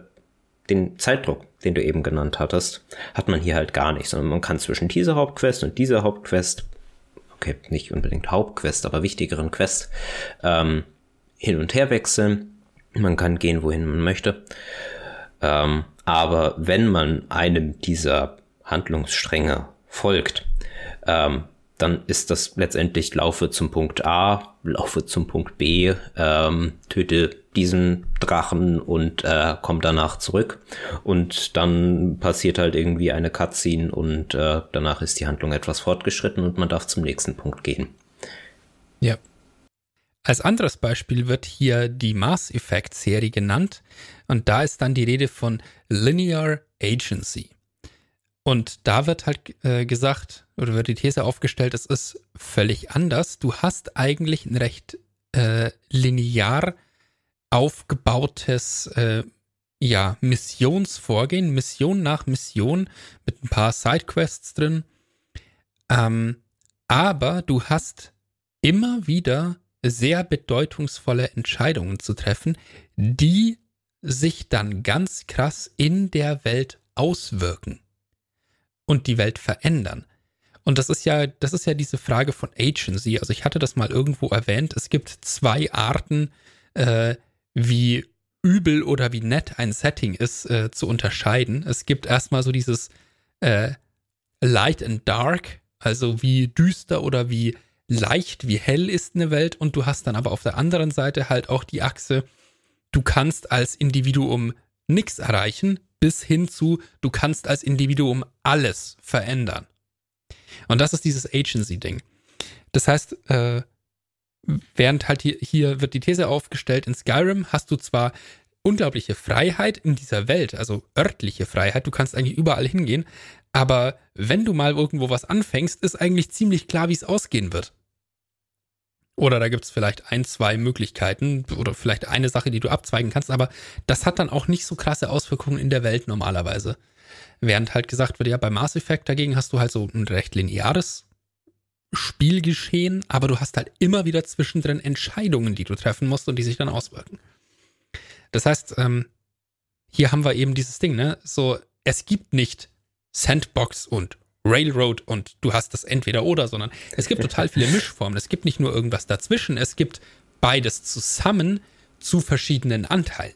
B: den Zeitdruck, den du eben genannt hattest, hat man hier halt gar nicht, sondern man kann zwischen dieser Hauptquest und dieser Hauptquest, okay, nicht unbedingt Hauptquest, aber wichtigeren Quest, ähm, hin und her wechseln. Man kann gehen, wohin man möchte. Ähm, aber wenn man einem dieser Handlungsstränge folgt, ähm, dann ist das letztendlich Laufe zum Punkt A, Laufe zum Punkt B, ähm, töte diesen Drachen und äh, komm danach zurück. Und dann passiert halt irgendwie eine Cutscene und äh, danach ist die Handlung etwas fortgeschritten und man darf zum nächsten Punkt gehen.
A: Ja. Als anderes Beispiel wird hier die Mass Effect Serie genannt und da ist dann die Rede von Linear Agency. Und da wird halt äh, gesagt oder wird die These aufgestellt, es ist völlig anders. Du hast eigentlich ein recht äh, linear aufgebautes äh, ja, Missionsvorgehen, Mission nach Mission mit ein paar Sidequests drin. Ähm, aber du hast immer wieder sehr bedeutungsvolle Entscheidungen zu treffen, die sich dann ganz krass in der Welt auswirken und die Welt verändern. Und das ist ja, das ist ja diese Frage von Agency. Also ich hatte das mal irgendwo erwähnt. Es gibt zwei Arten, äh, wie übel oder wie nett ein Setting ist, äh, zu unterscheiden. Es gibt erstmal so dieses äh, Light and Dark, also wie düster oder wie leicht, wie hell ist eine Welt und du hast dann aber auf der anderen Seite halt auch die Achse, du kannst als Individuum nichts erreichen, bis hin zu, du kannst als Individuum alles verändern. Und das ist dieses Agency-Ding. Das heißt, äh, während halt hier, hier wird die These aufgestellt, in Skyrim hast du zwar unglaubliche Freiheit in dieser Welt, also örtliche Freiheit, du kannst eigentlich überall hingehen, aber wenn du mal irgendwo was anfängst, ist eigentlich ziemlich klar, wie es ausgehen wird. Oder da gibt es vielleicht ein, zwei Möglichkeiten oder vielleicht eine Sache, die du abzweigen kannst, aber das hat dann auch nicht so krasse Auswirkungen in der Welt normalerweise. Während halt gesagt wird, ja, bei Mass Effect dagegen hast du halt so ein recht lineares Spielgeschehen, aber du hast halt immer wieder zwischendrin Entscheidungen, die du treffen musst und die sich dann auswirken. Das heißt, ähm, hier haben wir eben dieses Ding, ne? So, es gibt nicht Sandbox und Railroad und du hast das entweder oder, sondern es gibt total viele Mischformen. Es gibt nicht nur irgendwas dazwischen, es gibt beides zusammen zu verschiedenen Anteilen.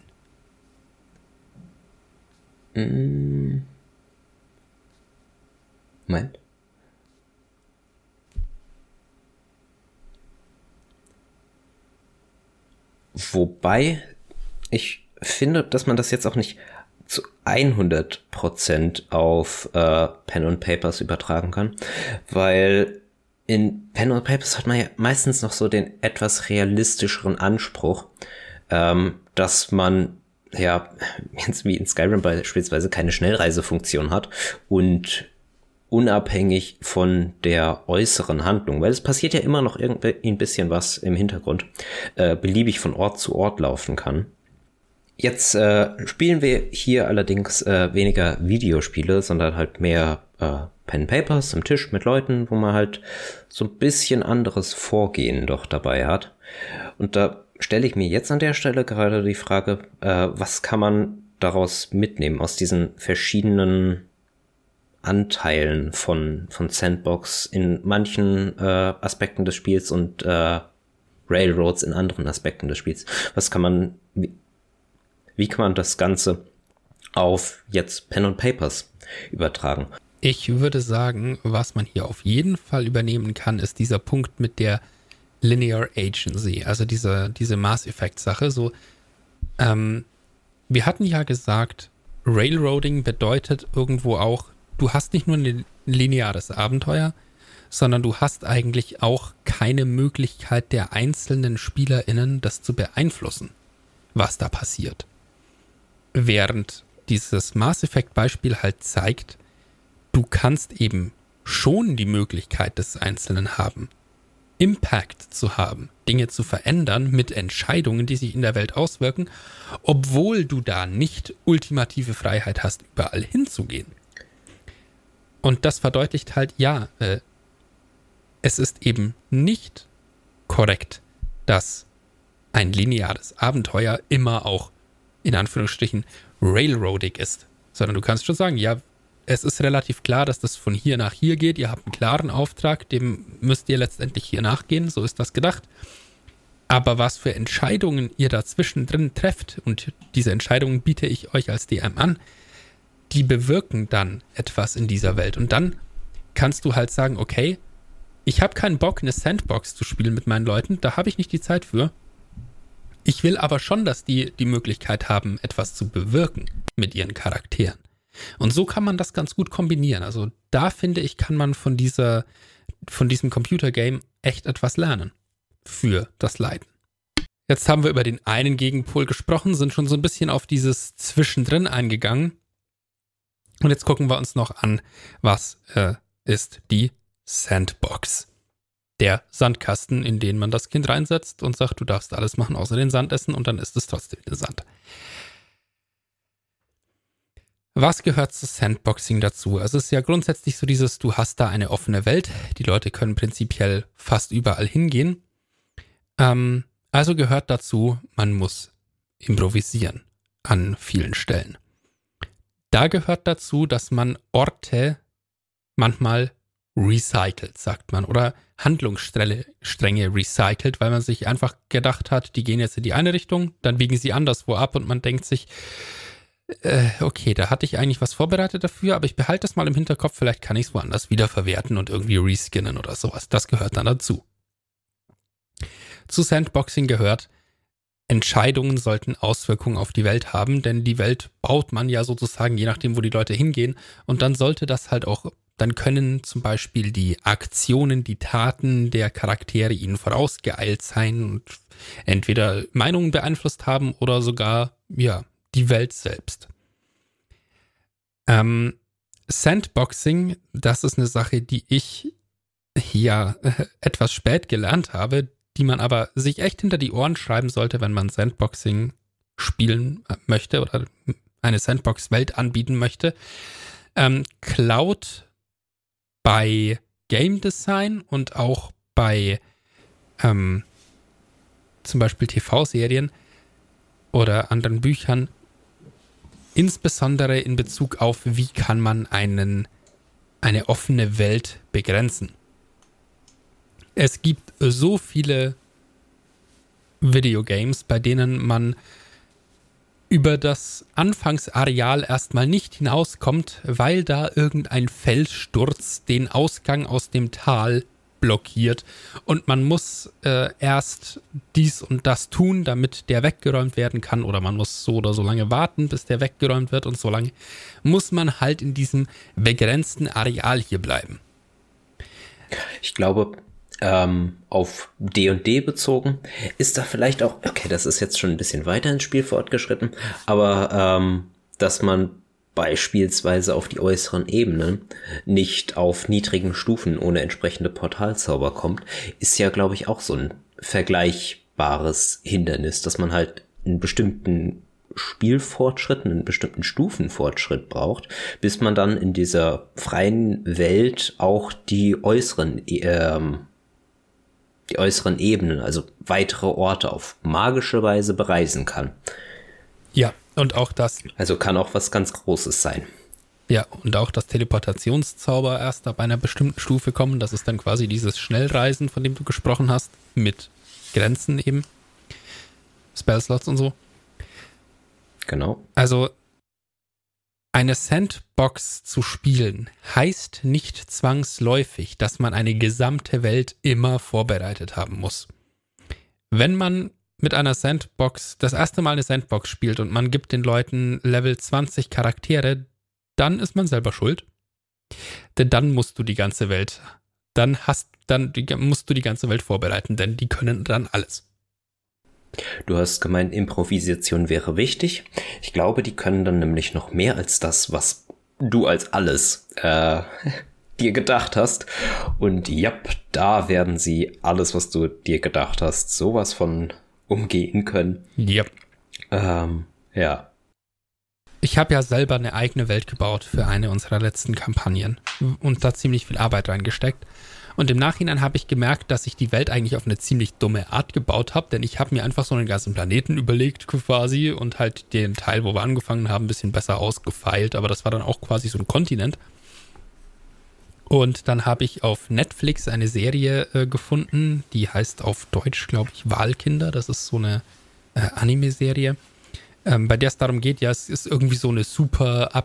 B: Mm. Moment. Wobei ich finde, dass man das jetzt auch nicht zu 100% auf äh, Pen und Papers übertragen kann, weil in Pen und Papers hat man ja meistens noch so den etwas realistischeren Anspruch, ähm, dass man ja jetzt wie in Skyrim beispielsweise keine Schnellreisefunktion hat und unabhängig von der äußeren Handlung, weil es passiert ja immer noch irgendwie ein bisschen was im Hintergrund, äh, beliebig von Ort zu Ort laufen kann. Jetzt äh, spielen wir hier allerdings äh, weniger Videospiele, sondern halt mehr äh, Pen Papers am Tisch mit Leuten, wo man halt so ein bisschen anderes Vorgehen doch dabei hat. Und da stelle ich mir jetzt an der Stelle gerade die Frage, äh, was kann man daraus mitnehmen aus diesen verschiedenen Anteilen von, von Sandbox in manchen äh, Aspekten des Spiels und äh, Railroads in anderen Aspekten des Spiels. Was kann man, wie kann man das Ganze auf jetzt Pen und Papers übertragen?
A: Ich würde sagen, was man hier auf jeden Fall übernehmen kann, ist dieser Punkt mit der Linear Agency, also diese, diese Mass Effect Sache. So, ähm, wir hatten ja gesagt, Railroading bedeutet irgendwo auch, du hast nicht nur ein lineares Abenteuer, sondern du hast eigentlich auch keine Möglichkeit der einzelnen SpielerInnen, das zu beeinflussen, was da passiert. Während dieses Mass Effect Beispiel halt zeigt, du kannst eben schon die Möglichkeit des Einzelnen haben, Impact zu haben, Dinge zu verändern mit Entscheidungen, die sich in der Welt auswirken, obwohl du da nicht ultimative Freiheit hast, überall hinzugehen. Und das verdeutlicht halt, ja, äh, es ist eben nicht korrekt, dass ein lineares Abenteuer immer auch in Anführungsstrichen railroadig ist, sondern du kannst schon sagen, ja, es ist relativ klar, dass das von hier nach hier geht. Ihr habt einen klaren Auftrag, dem müsst ihr letztendlich hier nachgehen, so ist das gedacht. Aber was für Entscheidungen ihr dazwischen drin trefft, und diese Entscheidungen biete ich euch als DM an, die bewirken dann etwas in dieser Welt. Und dann kannst du halt sagen, okay, ich habe keinen Bock, eine Sandbox zu spielen mit meinen Leuten, da habe ich nicht die Zeit für. Ich will aber schon, dass die die Möglichkeit haben, etwas zu bewirken mit ihren Charakteren. Und so kann man das ganz gut kombinieren. Also da finde ich, kann man von dieser, von diesem Computergame echt etwas lernen für das Leiden. Jetzt haben wir über den einen Gegenpol gesprochen, sind schon so ein bisschen auf dieses Zwischendrin eingegangen. Und jetzt gucken wir uns noch an, was äh, ist die Sandbox. Der Sandkasten, in den man das Kind reinsetzt und sagt, du darfst alles machen außer den Sand essen und dann ist es trotzdem der Sand. Was gehört zu Sandboxing dazu? Also es ist ja grundsätzlich so dieses, du hast da eine offene Welt, die Leute können prinzipiell fast überall hingehen. Ähm, also gehört dazu, man muss improvisieren an vielen Stellen. Da gehört dazu, dass man Orte manchmal recycelt, sagt man, oder Handlungsstränge recycelt, weil man sich einfach gedacht hat, die gehen jetzt in die eine Richtung, dann biegen sie anderswo ab und man denkt sich, äh, okay, da hatte ich eigentlich was vorbereitet dafür, aber ich behalte das mal im Hinterkopf, vielleicht kann ich es woanders wiederverwerten und irgendwie reskinnen oder sowas. Das gehört dann dazu. Zu Sandboxing gehört, Entscheidungen sollten Auswirkungen auf die Welt haben, denn die Welt baut man ja sozusagen, je nachdem, wo die Leute hingehen. Und dann sollte das halt auch, dann können zum Beispiel die Aktionen, die Taten der Charaktere ihnen vorausgeeilt sein und entweder Meinungen beeinflusst haben oder sogar, ja, die Welt selbst. Ähm, Sandboxing, das ist eine Sache, die ich ja etwas spät gelernt habe, die man aber sich echt hinter die Ohren schreiben sollte, wenn man Sandboxing spielen möchte oder eine Sandbox-Welt anbieten möchte. Ähm, Cloud bei Game Design und auch bei ähm, zum Beispiel TV-Serien oder anderen Büchern, insbesondere in Bezug auf, wie kann man einen, eine offene Welt begrenzen. Es gibt so viele Videogames, bei denen man über das Anfangsareal erstmal nicht hinauskommt, weil da irgendein Felssturz den Ausgang aus dem Tal blockiert. Und man muss äh, erst dies und das tun, damit der weggeräumt werden kann. Oder man muss so oder so lange warten, bis der weggeräumt wird. Und so lange muss man halt in diesem begrenzten Areal hier bleiben.
B: Ich glaube, ähm, auf D&D bezogen, ist da vielleicht auch, okay, das ist jetzt schon ein bisschen weiter ins Spiel fortgeschritten, aber ähm, dass man beispielsweise auf die äußeren Ebenen nicht auf niedrigen Stufen ohne entsprechende Portalzauber kommt, ist ja, glaube ich, auch so ein vergleichbares Hindernis, dass man halt einen bestimmten Spielfortschritt, einen bestimmten Stufenfortschritt braucht, bis man dann in dieser freien Welt auch die äußeren ähm, die äußeren Ebenen, also weitere Orte auf magische Weise bereisen kann.
A: Ja, und auch das.
B: Also kann auch was ganz Großes sein.
A: Ja, und auch das Teleportationszauber erst ab einer bestimmten Stufe kommen. Das ist dann quasi dieses Schnellreisen, von dem du gesprochen hast, mit Grenzen eben. Spellslots und so.
B: Genau.
A: Also eine Sandbox zu spielen heißt nicht zwangsläufig, dass man eine gesamte Welt immer vorbereitet haben muss. Wenn man mit einer Sandbox das erste Mal eine Sandbox spielt und man gibt den Leuten Level 20 Charaktere, dann ist man selber schuld. Denn dann musst du die ganze Welt, dann hast, dann musst du die ganze Welt vorbereiten, denn die können dann alles.
B: Du hast gemeint, Improvisation wäre wichtig. Ich glaube, die können dann nämlich noch mehr als das, was du als alles äh, dir gedacht hast. Und ja, da werden sie alles, was du dir gedacht hast, sowas von umgehen können.
A: Ja.
B: Ähm, ja.
A: Ich habe ja selber eine eigene Welt gebaut für eine unserer letzten Kampagnen und da ziemlich viel Arbeit reingesteckt. Und im Nachhinein habe ich gemerkt, dass ich die Welt eigentlich auf eine ziemlich dumme Art gebaut habe, denn ich habe mir einfach so einen ganzen Planeten überlegt quasi und halt den Teil, wo wir angefangen haben, ein bisschen besser ausgefeilt, aber das war dann auch quasi so ein Kontinent. Und dann habe ich auf Netflix eine Serie äh, gefunden, die heißt auf Deutsch, glaube ich, Wahlkinder. Das ist so eine äh, Anime-Serie, ähm, bei der es darum geht, ja, es ist irgendwie so eine super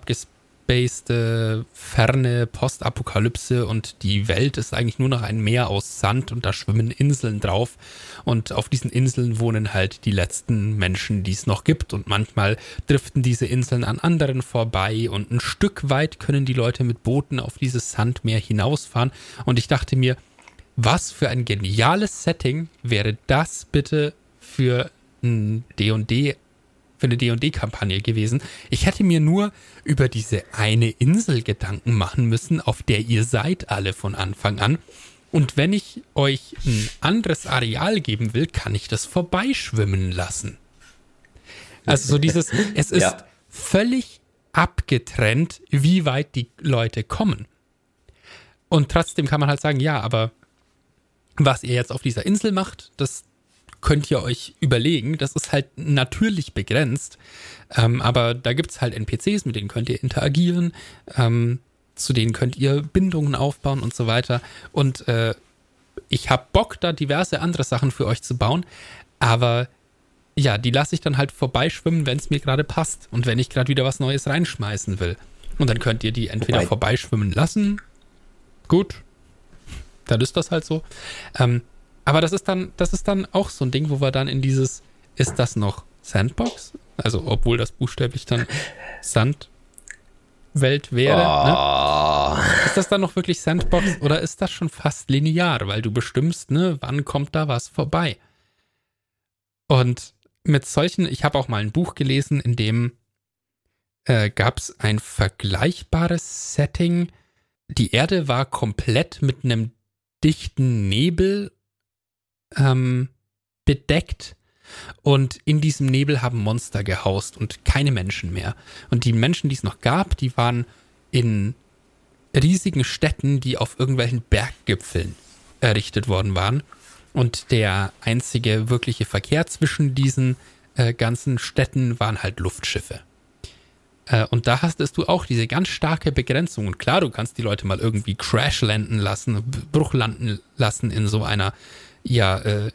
A: abgespacede abgespacede, ferne Postapokalypse und die Welt ist eigentlich nur noch ein Meer aus Sand und da schwimmen Inseln drauf. Und auf diesen Inseln wohnen halt die letzten Menschen, die es noch gibt. Und manchmal driften diese Inseln an anderen vorbei und ein Stück weit können die Leute mit Booten auf dieses Sandmeer hinausfahren. Und ich dachte mir, was für ein geniales Setting wäre das bitte für ein D&D für eine D&D-Kampagne gewesen. Ich hätte mir nur über diese eine Insel Gedanken machen müssen, auf der ihr seid alle von Anfang an. Und wenn ich euch ein anderes Areal geben will, kann ich das vorbeischwimmen lassen. Also so dieses, es ist ja. völlig abgetrennt, wie weit die Leute kommen. Und trotzdem kann man halt sagen, ja, aber was ihr jetzt auf dieser Insel macht, das könnt ihr euch überlegen. Das ist halt natürlich begrenzt, ähm, aber da gibt es halt NPCs, mit denen könnt ihr interagieren, ähm, zu denen könnt ihr Bindungen aufbauen und so weiter. Und äh, ich habe Bock, da diverse andere Sachen für euch zu bauen, aber ja, die lasse ich dann halt vorbeischwimmen, wenn es mir gerade passt und wenn ich gerade wieder was Neues reinschmeißen will. Und dann könnt ihr die entweder Wobei. vorbeischwimmen lassen. Gut, dann ist das halt so. Ähm, aber das ist dann, das ist dann auch so ein Ding, wo wir dann in dieses, ist das noch Sandbox? Also, obwohl das buchstäblich dann Sandwelt wäre. Oh. Ne? Ist das dann noch wirklich Sandbox oder ist das schon fast linear, weil du bestimmst, ne, wann kommt da was vorbei? Und mit solchen, ich habe auch mal ein Buch gelesen, in dem äh, gab es ein vergleichbares Setting. Die Erde war komplett mit einem dichten Nebel ähm, bedeckt und in diesem Nebel haben Monster gehaust und keine Menschen mehr. Und die Menschen, die es noch gab, die waren in riesigen Städten, die auf irgendwelchen Berggipfeln errichtet worden waren. Und der einzige wirkliche Verkehr zwischen diesen äh, ganzen Städten waren halt Luftschiffe. Äh, und da hast du auch diese ganz starke Begrenzung. Und klar, du kannst die Leute mal irgendwie crash landen lassen, Bruch landen lassen in so einer, ja, äh,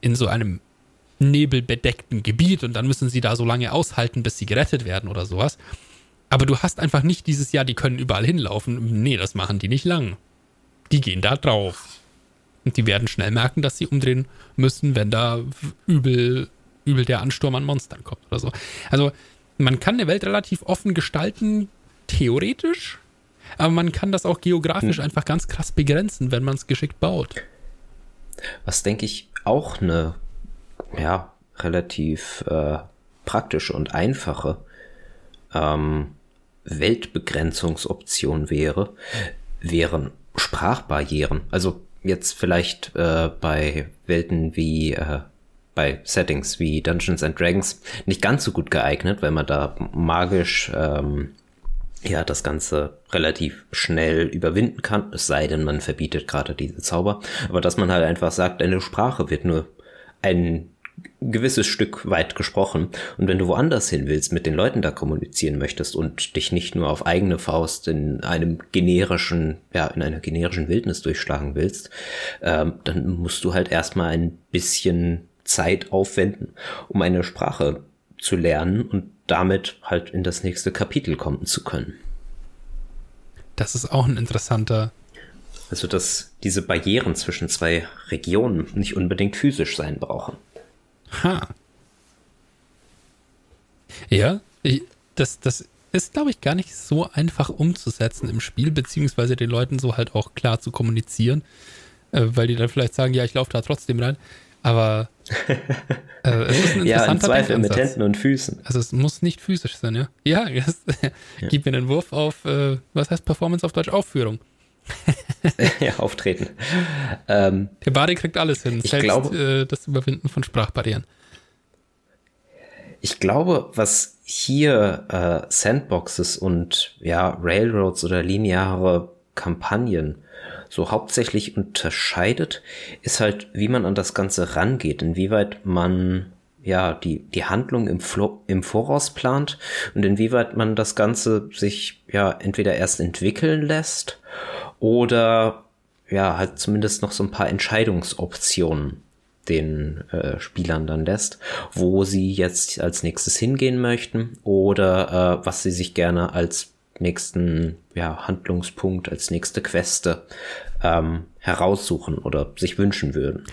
A: in so einem nebelbedeckten Gebiet und dann müssen sie da so lange aushalten, bis sie gerettet werden oder sowas. Aber du hast einfach nicht dieses Jahr, die können überall hinlaufen. Nee, das machen die nicht lang. Die gehen da drauf. Und die werden schnell merken, dass sie umdrehen müssen, wenn da übel, übel der Ansturm an Monstern kommt oder so. Also, man kann eine Welt relativ offen gestalten, theoretisch, aber man kann das auch geografisch hm. einfach ganz krass begrenzen, wenn man es geschickt baut.
B: Was denke ich auch eine, ja, relativ äh, praktische und einfache ähm, Weltbegrenzungsoption wäre, wären Sprachbarrieren. Also jetzt vielleicht äh, bei Welten wie äh, bei Settings wie Dungeons and Dragons nicht ganz so gut geeignet, weil man da magisch ähm, ja das Ganze relativ schnell überwinden kann, es sei denn, man verbietet gerade diese Zauber. Aber dass man halt einfach sagt, eine Sprache wird nur ein gewisses Stück weit gesprochen. Und wenn du woanders hin willst, mit den Leuten da kommunizieren möchtest und dich nicht nur auf eigene Faust in einem generischen, ja, in einer generischen Wildnis durchschlagen willst, ähm, dann musst du halt erstmal ein bisschen Zeit aufwenden, um eine Sprache zu lernen und damit halt in das nächste Kapitel kommen zu können.
A: Das ist auch ein interessanter.
B: Also, dass diese Barrieren zwischen zwei Regionen nicht unbedingt physisch sein brauchen. Ha.
A: Ja, ich, das, das ist, glaube ich, gar nicht so einfach umzusetzen im Spiel, beziehungsweise den Leuten so halt auch klar zu kommunizieren, äh, weil die dann vielleicht sagen, ja, ich laufe da trotzdem rein. Aber
B: äh, es ist ein interessanter Ja, im Zweifel mit Händen und Füßen.
A: Also es muss nicht physisch sein, ja? Ja, das, ja. gib mir einen Wurf auf, äh, was heißt Performance auf Deutsch? Aufführung.
B: ja, auftreten.
A: Ähm, Der Bari kriegt alles hin, ich selbst glaube, äh, das Überwinden von Sprachbarrieren.
B: Ich glaube, was hier äh, Sandboxes und ja, Railroads oder lineare Kampagnen so hauptsächlich unterscheidet, ist halt, wie man an das Ganze rangeht, inwieweit man ja die, die Handlung im, im Voraus plant und inwieweit man das Ganze sich ja entweder erst entwickeln lässt oder ja, halt zumindest noch so ein paar Entscheidungsoptionen den äh, Spielern dann lässt, wo sie jetzt als nächstes hingehen möchten oder äh, was sie sich gerne als nächsten ja, Handlungspunkt, als nächste Queste ähm, heraussuchen oder sich wünschen würden.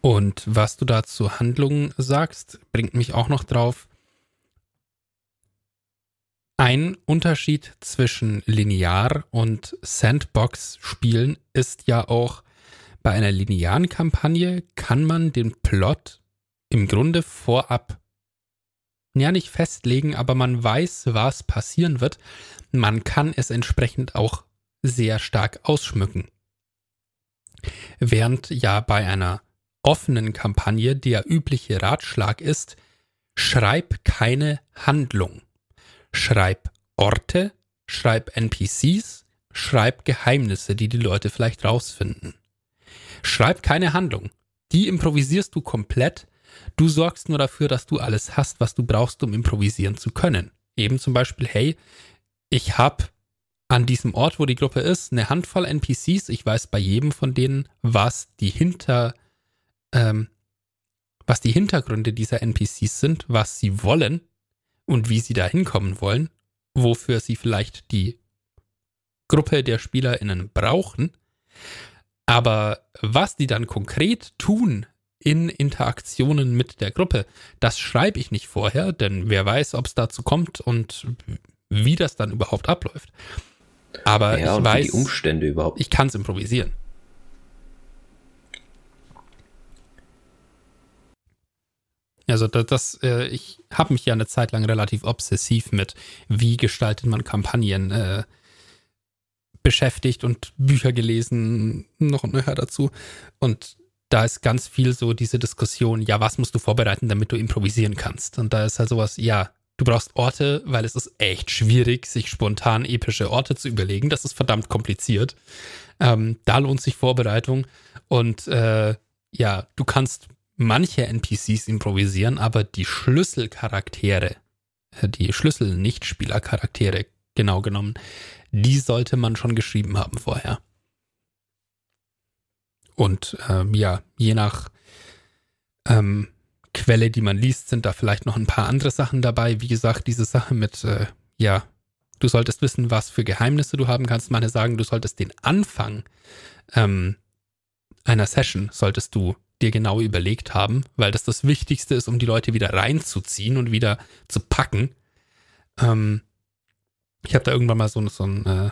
A: Und was du da zur Handlung sagst, bringt mich auch noch drauf, ein Unterschied zwischen Linear- und Sandbox-Spielen ist ja auch, bei einer linearen Kampagne kann man den Plot im Grunde vorab ja nicht festlegen, aber man weiß, was passieren wird. Man kann es entsprechend auch sehr stark ausschmücken. Während ja bei einer offenen Kampagne der übliche Ratschlag ist, schreib keine Handlung. Schreib Orte, schreib NPCs, schreib Geheimnisse, die die Leute vielleicht rausfinden. Schreib keine Handlung. Die improvisierst du komplett. Du sorgst nur dafür, dass du alles hast, was du brauchst, um improvisieren zu können. Eben zum Beispiel, hey, ich habe an diesem Ort, wo die Gruppe ist, eine Handvoll NPCs. Ich weiß bei jedem von denen, was die hinter, ähm, was die Hintergründe dieser NPCs sind, was sie wollen und wie sie da hinkommen wollen, wofür sie vielleicht die Gruppe der SpielerInnen brauchen. Aber was die dann konkret tun in Interaktionen mit der Gruppe, das schreibe ich nicht vorher, denn wer weiß, ob es dazu kommt und wie das dann überhaupt abläuft. Aber ja, ich weiß,
B: die Umstände überhaupt.
A: Ich kann es improvisieren. Also das, das äh, ich habe mich ja eine Zeit lang relativ obsessiv mit, wie gestaltet man Kampagnen äh, beschäftigt und Bücher gelesen, noch und nöcher dazu. Und da ist ganz viel so diese Diskussion, ja, was musst du vorbereiten, damit du improvisieren kannst? Und da ist halt sowas, ja, du brauchst Orte, weil es ist echt schwierig, sich spontan epische Orte zu überlegen. Das ist verdammt kompliziert. Ähm, da lohnt sich Vorbereitung. Und äh, ja, du kannst manche NPCs improvisieren, aber die Schlüsselcharaktere, äh, die Schlüssel-Nichtspieler-Charaktere, genau genommen, die sollte man schon geschrieben haben vorher. Und ähm, ja, je nach ähm, Quelle, die man liest, sind da vielleicht noch ein paar andere Sachen dabei. Wie gesagt, diese Sache mit, äh, ja, du solltest wissen, was für Geheimnisse du haben kannst. Meine sagen, du solltest den Anfang ähm, einer Session, solltest du dir genau überlegt haben, weil das das Wichtigste ist, um die Leute wieder reinzuziehen und wieder zu packen. Ähm, ich habe da irgendwann mal so, so ein, äh,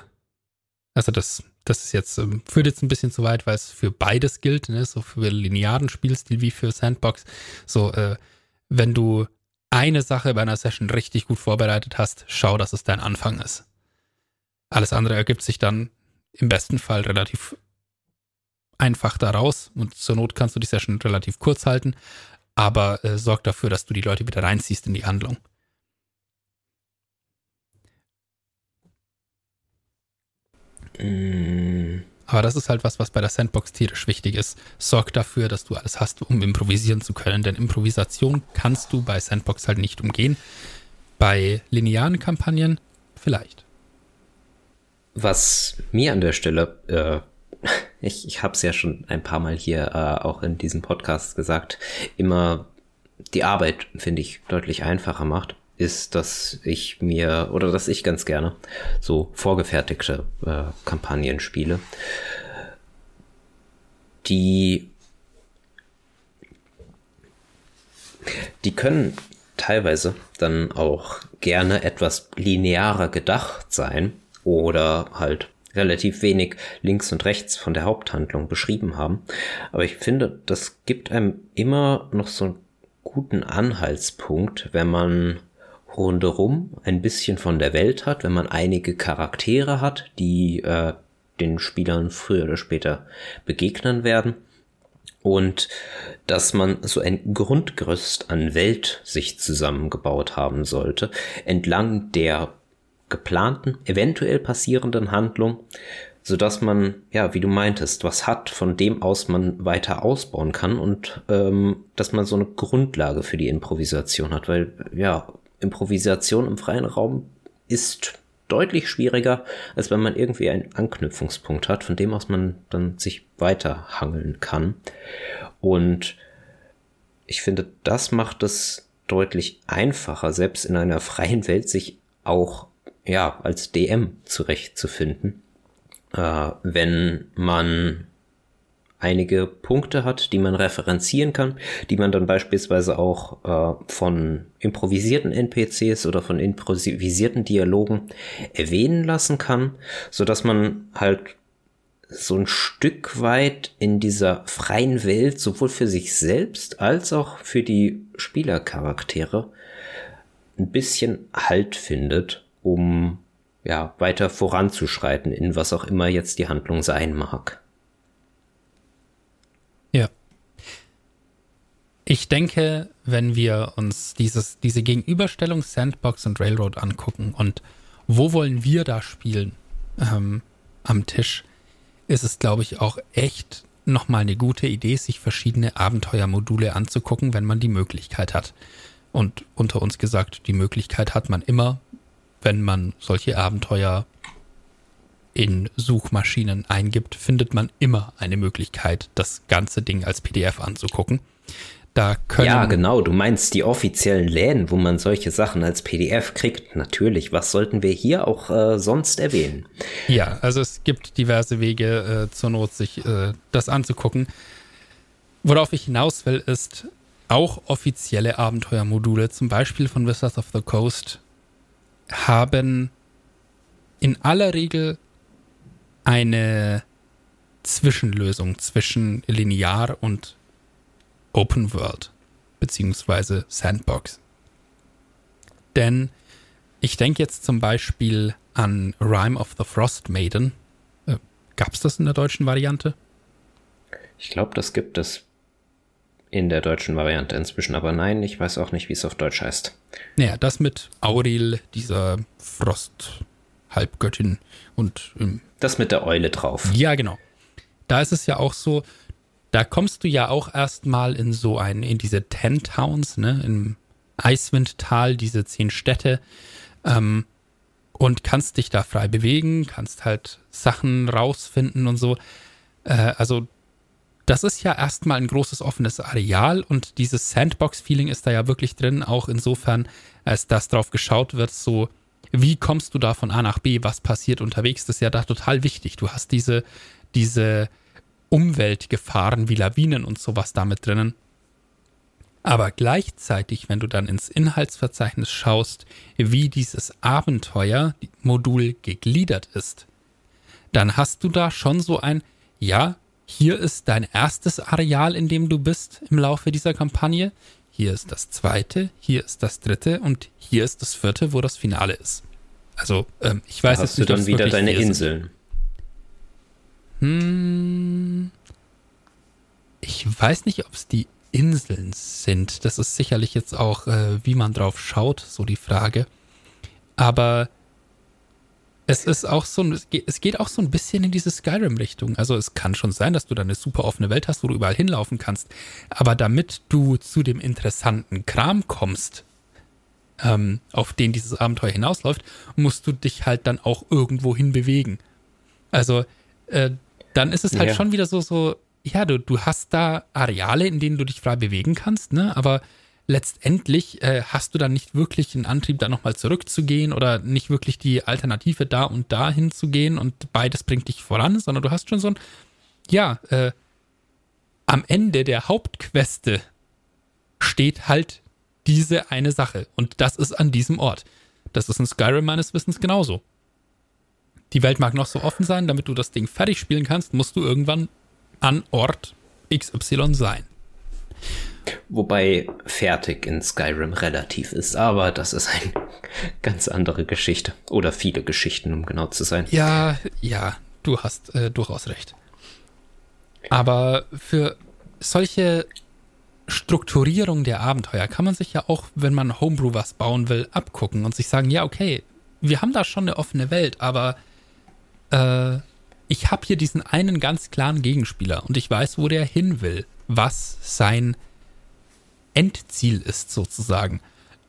A: also das das ist jetzt, ähm, führt jetzt ein bisschen zu weit, weil es für beides gilt, ne? so für linearen Spielstil wie für Sandbox. So, äh, wenn du eine Sache bei einer Session richtig gut vorbereitet hast, schau, dass es dein Anfang ist. Alles andere ergibt sich dann im besten Fall relativ einfach daraus und zur Not kannst du die Session relativ kurz halten, aber äh, sorg dafür, dass du die Leute wieder reinziehst in die Handlung. Mm. Aber das ist halt was, was bei der Sandbox tierisch wichtig ist. Sorg dafür, dass du alles hast, um improvisieren zu können. Denn Improvisation kannst du bei Sandbox halt nicht umgehen. Bei linearen Kampagnen vielleicht.
B: Was mir an der Stelle, äh, ich, ich habe es ja schon ein paar Mal hier äh, auch in diesem Podcast gesagt, immer die Arbeit, finde ich, deutlich einfacher macht, ist, dass ich mir oder dass ich ganz gerne so vorgefertigte äh, Kampagnen spiele, die die können teilweise dann auch gerne etwas linearer gedacht sein oder halt relativ wenig links und rechts von der Haupthandlung beschrieben haben. Aber ich finde, das gibt einem immer noch so einen guten Anhaltspunkt, wenn man rundherum ein bisschen von der Welt hat, wenn man einige Charaktere hat, die äh, den Spielern früher oder später begegnen werden. Und dass man so ein Grundgerüst an Welt sich zusammengebaut haben sollte, entlang der geplanten, eventuell passierenden Handlung, so dass man, ja, wie du meintest, was hat, von dem aus man weiter ausbauen kann und ähm, dass man so eine Grundlage für die Improvisation hat, weil, ja, Improvisation im freien Raum ist deutlich schwieriger, als wenn man irgendwie einen Anknüpfungspunkt hat, von dem aus man dann sich weiterhangeln kann. Und ich finde, das macht es deutlich einfacher, selbst in einer freien Welt sich auch ja als DM zurechtzufinden, äh, wenn man einige Punkte hat, die man referenzieren kann, die man dann beispielsweise auch äh, von improvisierten NPCs oder von improvisierten Dialogen erwähnen lassen kann, so dass man halt so ein Stück weit in dieser freien Welt sowohl für sich selbst als auch für die Spielercharaktere ein bisschen Halt findet, um ja weiter voranzuschreiten in was auch immer jetzt die Handlung sein mag.
A: Ich denke, wenn wir uns dieses, diese Gegenüberstellung Sandbox und Railroad angucken und wo wollen wir da spielen ähm, am Tisch, ist es, glaube ich, auch echt nochmal eine gute Idee, sich verschiedene Abenteuermodule anzugucken, wenn man die Möglichkeit hat. Und unter uns gesagt, die Möglichkeit hat man immer, wenn man solche Abenteuer in Suchmaschinen eingibt, findet man immer eine Möglichkeit, das ganze Ding als PDF anzugucken.
B: Da können ja, genau. Du meinst die offiziellen Läden, wo man solche Sachen als PDF kriegt. Natürlich. Was sollten wir hier auch äh, sonst erwähnen?
A: Ja, also es gibt diverse Wege äh, zur Not, sich äh, das anzugucken. Worauf ich hinaus will, ist auch offizielle Abenteuermodule, zum Beispiel von Wizards of the Coast, haben in aller Regel eine Zwischenlösung zwischen linear und Open World beziehungsweise Sandbox. Denn ich denke jetzt zum Beispiel an Rime of the Frost Maiden. Äh, Gab es das in der deutschen Variante?
B: Ich glaube, das gibt es in der deutschen Variante inzwischen, aber nein, ich weiß auch nicht, wie es auf Deutsch heißt.
A: Naja, das mit Auril, dieser Frost-Halbgöttin und.
B: Ähm, das mit der Eule drauf.
A: Ja, genau. Da ist es ja auch so, da kommst du ja auch erstmal in so ein, in diese Ten Towns, ne, im Eiswindtal, diese zehn Städte, ähm, und kannst dich da frei bewegen, kannst halt Sachen rausfinden und so. Äh, also das ist ja erstmal ein großes offenes Areal und dieses Sandbox-Feeling ist da ja wirklich drin, auch insofern, als dass drauf geschaut wird, so wie kommst du da von A nach B, was passiert unterwegs, das ist ja da total wichtig. Du hast diese, diese Umweltgefahren wie Lawinen und sowas damit drinnen. Aber gleichzeitig, wenn du dann ins Inhaltsverzeichnis schaust, wie dieses Abenteuer-Modul gegliedert ist, dann hast du da schon so ein, ja, hier ist dein erstes Areal, in dem du bist im Laufe dieser Kampagne. Hier ist das zweite, hier ist das dritte und hier ist das vierte, wo das Finale ist. Also, ähm, ich weiß
B: da hast jetzt nicht, du dann wieder deine Inseln.
A: Hm, ich weiß nicht, ob es die Inseln sind. Das ist sicherlich jetzt auch, äh, wie man drauf schaut, so die Frage. Aber es ist auch so, es geht auch so ein bisschen in diese Skyrim-Richtung. Also es kann schon sein, dass du da eine super offene Welt hast, wo du überall hinlaufen kannst. Aber damit du zu dem interessanten Kram kommst, ähm, auf den dieses Abenteuer hinausläuft, musst du dich halt dann auch irgendwo hin bewegen. Also äh, dann ist es halt ja. schon wieder so, so, ja, du, du hast da Areale, in denen du dich frei bewegen kannst, ne? Aber letztendlich äh, hast du dann nicht wirklich einen Antrieb, da nochmal zurückzugehen oder nicht wirklich die Alternative da und da hinzugehen und beides bringt dich voran, sondern du hast schon so ein, ja, äh, am Ende der Hauptqueste steht halt diese eine Sache und das ist an diesem Ort. Das ist in Skyrim meines Wissens genauso. Die Welt mag noch so offen sein, damit du das Ding fertig spielen kannst, musst du irgendwann an Ort XY sein.
B: Wobei fertig in Skyrim relativ ist, aber das ist eine ganz andere Geschichte. Oder viele Geschichten, um genau zu sein.
A: Ja, ja, du hast äh, durchaus recht. Aber für solche Strukturierung der Abenteuer kann man sich ja auch, wenn man Homebrew was bauen will, abgucken und sich sagen, ja, okay, wir haben da schon eine offene Welt, aber äh, ich habe hier diesen einen ganz klaren Gegenspieler und ich weiß, wo der hin will, was sein Endziel ist sozusagen.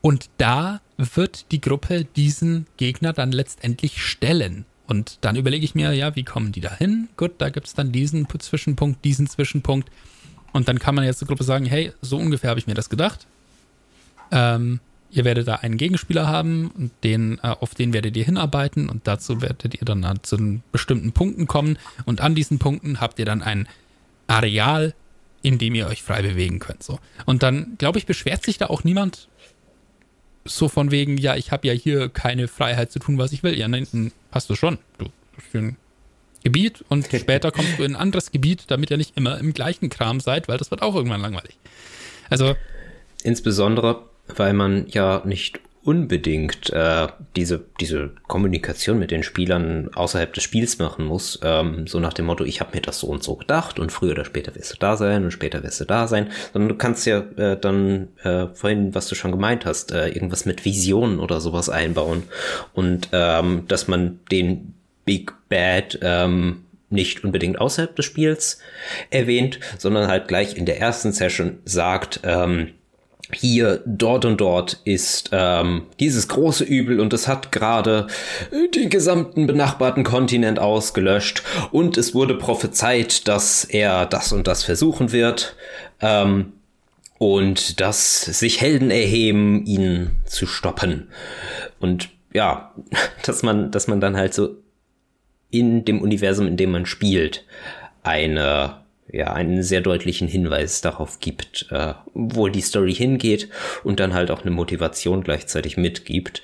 A: Und da wird die Gruppe diesen Gegner dann letztendlich stellen. Und dann überlege ich mir, ja, wie kommen die da hin? Gut, da gibt es dann diesen Zwischenpunkt, diesen Zwischenpunkt. Und dann kann man jetzt zur Gruppe sagen, hey, so ungefähr habe ich mir das gedacht. Ähm, ihr werdet da einen Gegenspieler haben und den, äh, auf den werdet ihr hinarbeiten und dazu werdet ihr dann zu bestimmten Punkten kommen und an diesen Punkten habt ihr dann ein Areal, in dem ihr euch frei bewegen könnt. So. Und dann, glaube ich, beschwert sich da auch niemand so von wegen, ja, ich habe ja hier keine Freiheit zu tun, was ich will. Ja, nein, hast du schon. Du hast ein Gebiet und später kommst du in ein anderes Gebiet, damit ihr nicht immer im gleichen Kram seid, weil das wird auch irgendwann langweilig. Also.
B: Insbesondere, weil man ja nicht unbedingt äh, diese, diese Kommunikation mit den Spielern außerhalb des Spiels machen muss. Ähm, so nach dem Motto, ich habe mir das so und so gedacht und früher oder später wirst du da sein und später wirst du da sein. Sondern du kannst ja äh, dann äh, vorhin, was du schon gemeint hast, äh, irgendwas mit Visionen oder sowas einbauen. Und ähm, dass man den Big Bad ähm, nicht unbedingt außerhalb des Spiels erwähnt, sondern halt gleich in der ersten Session sagt, ähm, hier, dort und dort ist ähm, dieses große Übel und es hat gerade den gesamten benachbarten Kontinent ausgelöscht und es wurde prophezeit, dass er das und das versuchen wird ähm, und dass sich Helden erheben, ihn zu stoppen. Und ja, dass man, dass man dann halt so in dem Universum, in dem man spielt, eine ja, einen sehr deutlichen Hinweis darauf gibt, äh, wo die Story hingeht und dann halt auch eine Motivation gleichzeitig mitgibt,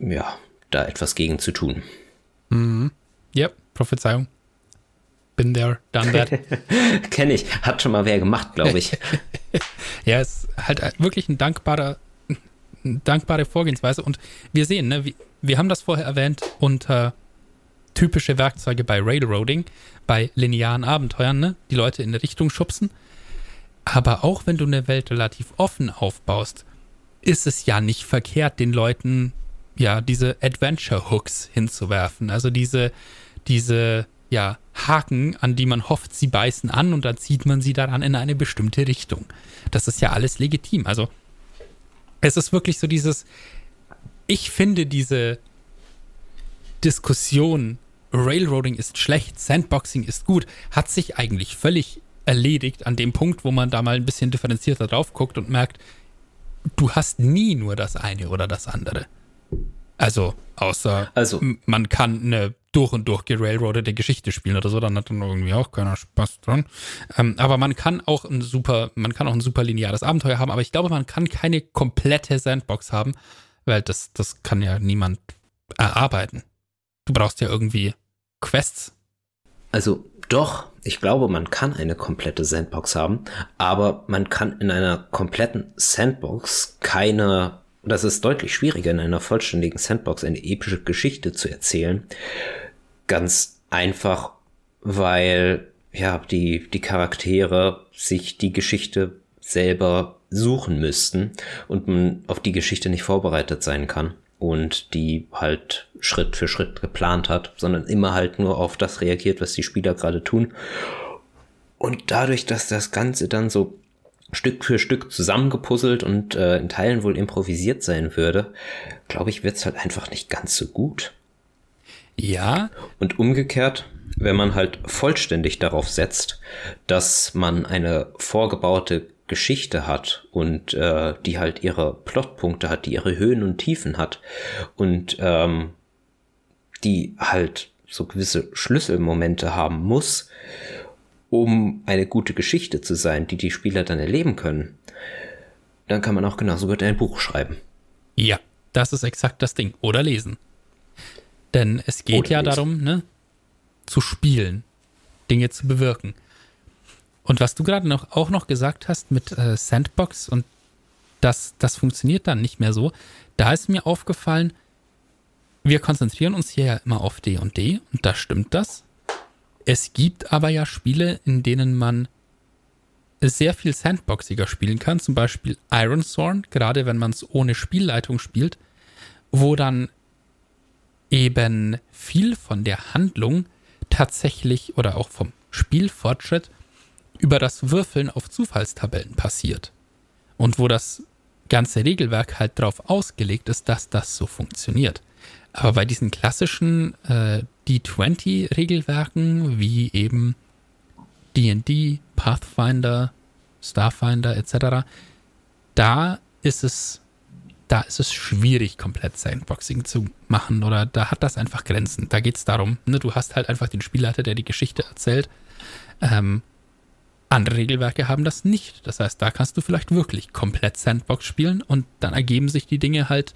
B: ja, da etwas gegen zu tun.
A: Mhm. Ja, Prophezeiung. Bin there, done that.
B: Kenne ich. Hat schon mal wer gemacht, glaube ich.
A: ja, es ist halt wirklich ein dankbarer, eine dankbare Vorgehensweise. Und wir sehen, ne, wir, wir haben das vorher erwähnt unter typische Werkzeuge bei Railroading, bei linearen Abenteuern, ne? die Leute in eine Richtung schubsen. Aber auch wenn du eine Welt relativ offen aufbaust, ist es ja nicht verkehrt, den Leuten ja diese Adventure Hooks hinzuwerfen. Also diese, diese ja, Haken, an die man hofft, sie beißen an und dann zieht man sie daran in eine bestimmte Richtung. Das ist ja alles legitim. Also es ist wirklich so dieses, ich finde diese Diskussion, Railroading ist schlecht, Sandboxing ist gut, hat sich eigentlich völlig erledigt an dem Punkt, wo man da mal ein bisschen differenzierter drauf guckt und merkt, du hast nie nur das eine oder das andere. Also, außer
B: also.
A: man kann eine durch und durch gerailroadete Geschichte spielen oder so, dann hat dann irgendwie auch keiner Spaß dran. Ähm, aber man kann auch ein super, man kann auch ein super lineares Abenteuer haben, aber ich glaube, man kann keine komplette Sandbox haben, weil das, das kann ja niemand erarbeiten. Du brauchst ja irgendwie Quests.
B: Also doch, ich glaube, man kann eine komplette Sandbox haben, aber man kann in einer kompletten Sandbox keine, das ist deutlich schwieriger, in einer vollständigen Sandbox eine epische Geschichte zu erzählen. Ganz einfach, weil ja, die, die Charaktere sich die Geschichte selber suchen müssten und man auf die Geschichte nicht vorbereitet sein kann und die halt Schritt für Schritt geplant hat, sondern immer halt nur auf das reagiert, was die Spieler gerade tun. Und dadurch, dass das Ganze dann so Stück für Stück zusammengepuzzelt und äh, in Teilen wohl improvisiert sein würde, glaube ich, wird es halt einfach nicht ganz so gut.
A: Ja.
B: Und umgekehrt, wenn man halt vollständig darauf setzt, dass man eine vorgebaute Geschichte hat und äh, die halt ihre Plotpunkte hat, die ihre Höhen und Tiefen hat und ähm, die halt so gewisse Schlüsselmomente haben muss, um eine gute Geschichte zu sein, die die Spieler dann erleben können, dann kann man auch genauso gut ein Buch schreiben.
A: Ja, das ist exakt das Ding. Oder lesen. Denn es geht Oder ja lesen. darum, ne, zu spielen, Dinge zu bewirken. Und was du gerade noch auch noch gesagt hast mit äh, Sandbox und das, das funktioniert dann nicht mehr so, da ist mir aufgefallen, wir konzentrieren uns hier ja immer auf D und D und da stimmt das. Es gibt aber ja Spiele, in denen man sehr viel sandboxiger spielen kann, zum Beispiel Iron Thorn, gerade wenn man es ohne Spielleitung spielt, wo dann eben viel von der Handlung tatsächlich oder auch vom Spielfortschritt über das Würfeln auf Zufallstabellen passiert. Und wo das ganze Regelwerk halt darauf ausgelegt ist, dass das so funktioniert. Aber bei diesen klassischen äh, D20-Regelwerken wie eben DD, Pathfinder, Starfinder etc., da ist es da ist es schwierig, komplett Sandboxing zu machen oder da hat das einfach Grenzen. Da geht es darum, ne, du hast halt einfach den Spielleiter, der die Geschichte erzählt ähm, andere Regelwerke haben das nicht. Das heißt, da kannst du vielleicht wirklich komplett Sandbox spielen und dann ergeben sich die Dinge halt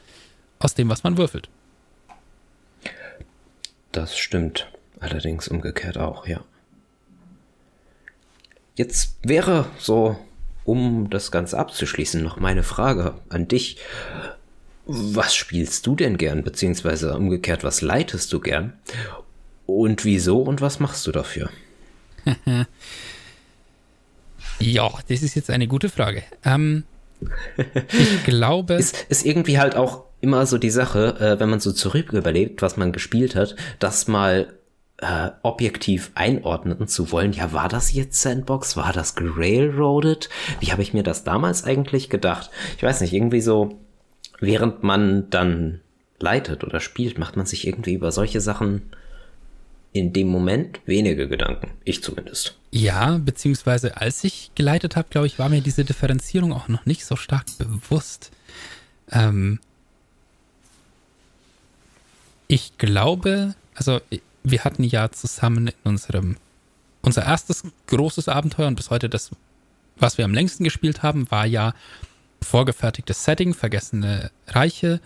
A: aus dem, was man würfelt.
B: Das stimmt. Allerdings umgekehrt auch, ja. Jetzt wäre so, um das Ganze abzuschließen, noch meine Frage an dich. Was spielst du denn gern, beziehungsweise umgekehrt, was leitest du gern? Und wieso und was machst du dafür?
A: Ja, das ist jetzt eine gute Frage. Ähm, ich glaube.
B: ist, ist irgendwie halt auch immer so die Sache, äh, wenn man so zurück überlebt, was man gespielt hat, das mal äh, objektiv einordnen zu wollen. Ja, war das jetzt Sandbox? War das gerailroadet? Wie habe ich mir das damals eigentlich gedacht? Ich weiß nicht, irgendwie so, während man dann leitet oder spielt, macht man sich irgendwie über solche Sachen in dem Moment wenige Gedanken. Ich zumindest.
A: Ja, beziehungsweise als ich geleitet habe, glaube ich, war mir diese Differenzierung auch noch nicht so stark bewusst. Ähm ich glaube, also wir hatten ja zusammen in unserem, unser erstes großes Abenteuer und bis heute das, was wir am längsten gespielt haben, war ja vorgefertigtes Setting, vergessene Reiche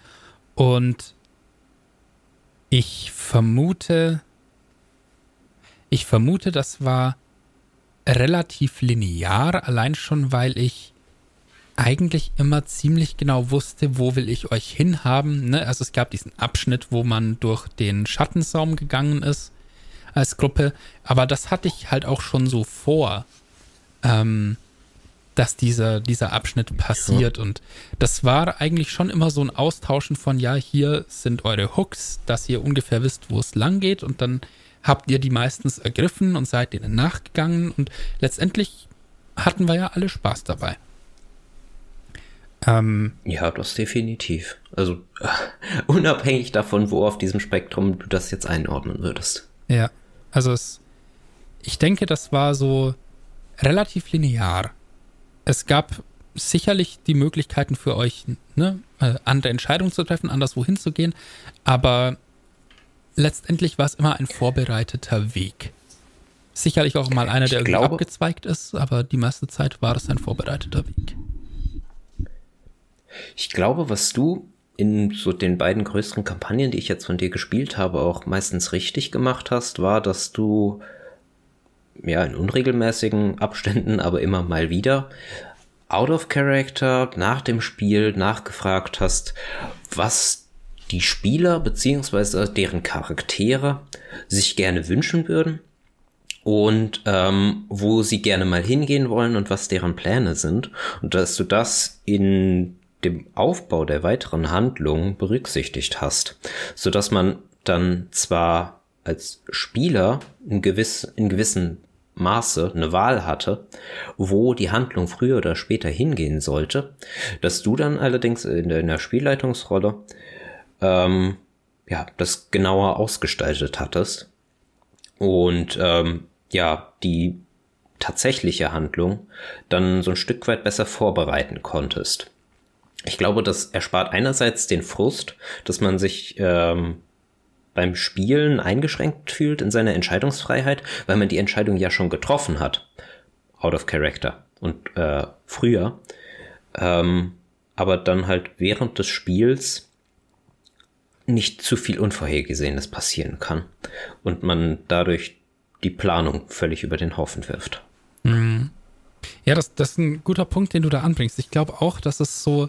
A: und ich vermute, ich vermute, das war relativ linear, allein schon, weil ich eigentlich immer ziemlich genau wusste, wo will ich euch hinhaben. Ne? Also es gab diesen Abschnitt, wo man durch den Schattensaum gegangen ist als Gruppe, aber das hatte ich halt auch schon so vor. Ähm, dass dieser, dieser Abschnitt passiert. Ja. Und das war eigentlich schon immer so ein Austauschen von, ja, hier sind eure Hooks, dass ihr ungefähr wisst, wo es lang geht. Und dann habt ihr die meistens ergriffen und seid denen nachgegangen. Und letztendlich hatten wir ja alle Spaß dabei.
B: Ähm, ja, das definitiv. Also äh, unabhängig davon, wo auf diesem Spektrum du das jetzt einordnen würdest.
A: Ja, also es, ich denke, das war so relativ linear. Es gab sicherlich die Möglichkeiten für euch, ne, äh, andere Entscheidungen zu treffen, anderswo hinzugehen, aber letztendlich war es immer ein vorbereiteter Weg. Sicherlich auch mal einer, der glaube, abgezweigt ist, aber die meiste Zeit war es ein vorbereiteter Weg.
B: Ich glaube, was du in so den beiden größeren Kampagnen, die ich jetzt von dir gespielt habe, auch meistens richtig gemacht hast, war, dass du ja in unregelmäßigen Abständen, aber immer mal wieder out of character nach dem Spiel nachgefragt hast, was die Spieler beziehungsweise deren Charaktere sich gerne wünschen würden und ähm, wo sie gerne mal hingehen wollen und was deren Pläne sind und dass du das in dem Aufbau der weiteren Handlung berücksichtigt hast, so dass man dann zwar als Spieler in, gewiss, in gewissen Maße eine Wahl hatte, wo die Handlung früher oder später hingehen sollte, dass du dann allerdings in der, in der Spielleitungsrolle ähm, ja das genauer ausgestaltet hattest und ähm, ja die tatsächliche Handlung dann so ein Stück weit besser vorbereiten konntest. Ich glaube, das erspart einerseits den Frust, dass man sich ähm, beim Spielen eingeschränkt fühlt in seiner Entscheidungsfreiheit, weil man die Entscheidung ja schon getroffen hat. Out of character. Und äh, früher. Ähm, aber dann halt während des Spiels nicht zu viel Unvorhergesehenes passieren kann. Und man dadurch die Planung völlig über den Haufen wirft.
A: Mhm. Ja, das, das ist ein guter Punkt, den du da anbringst. Ich glaube auch, dass es so,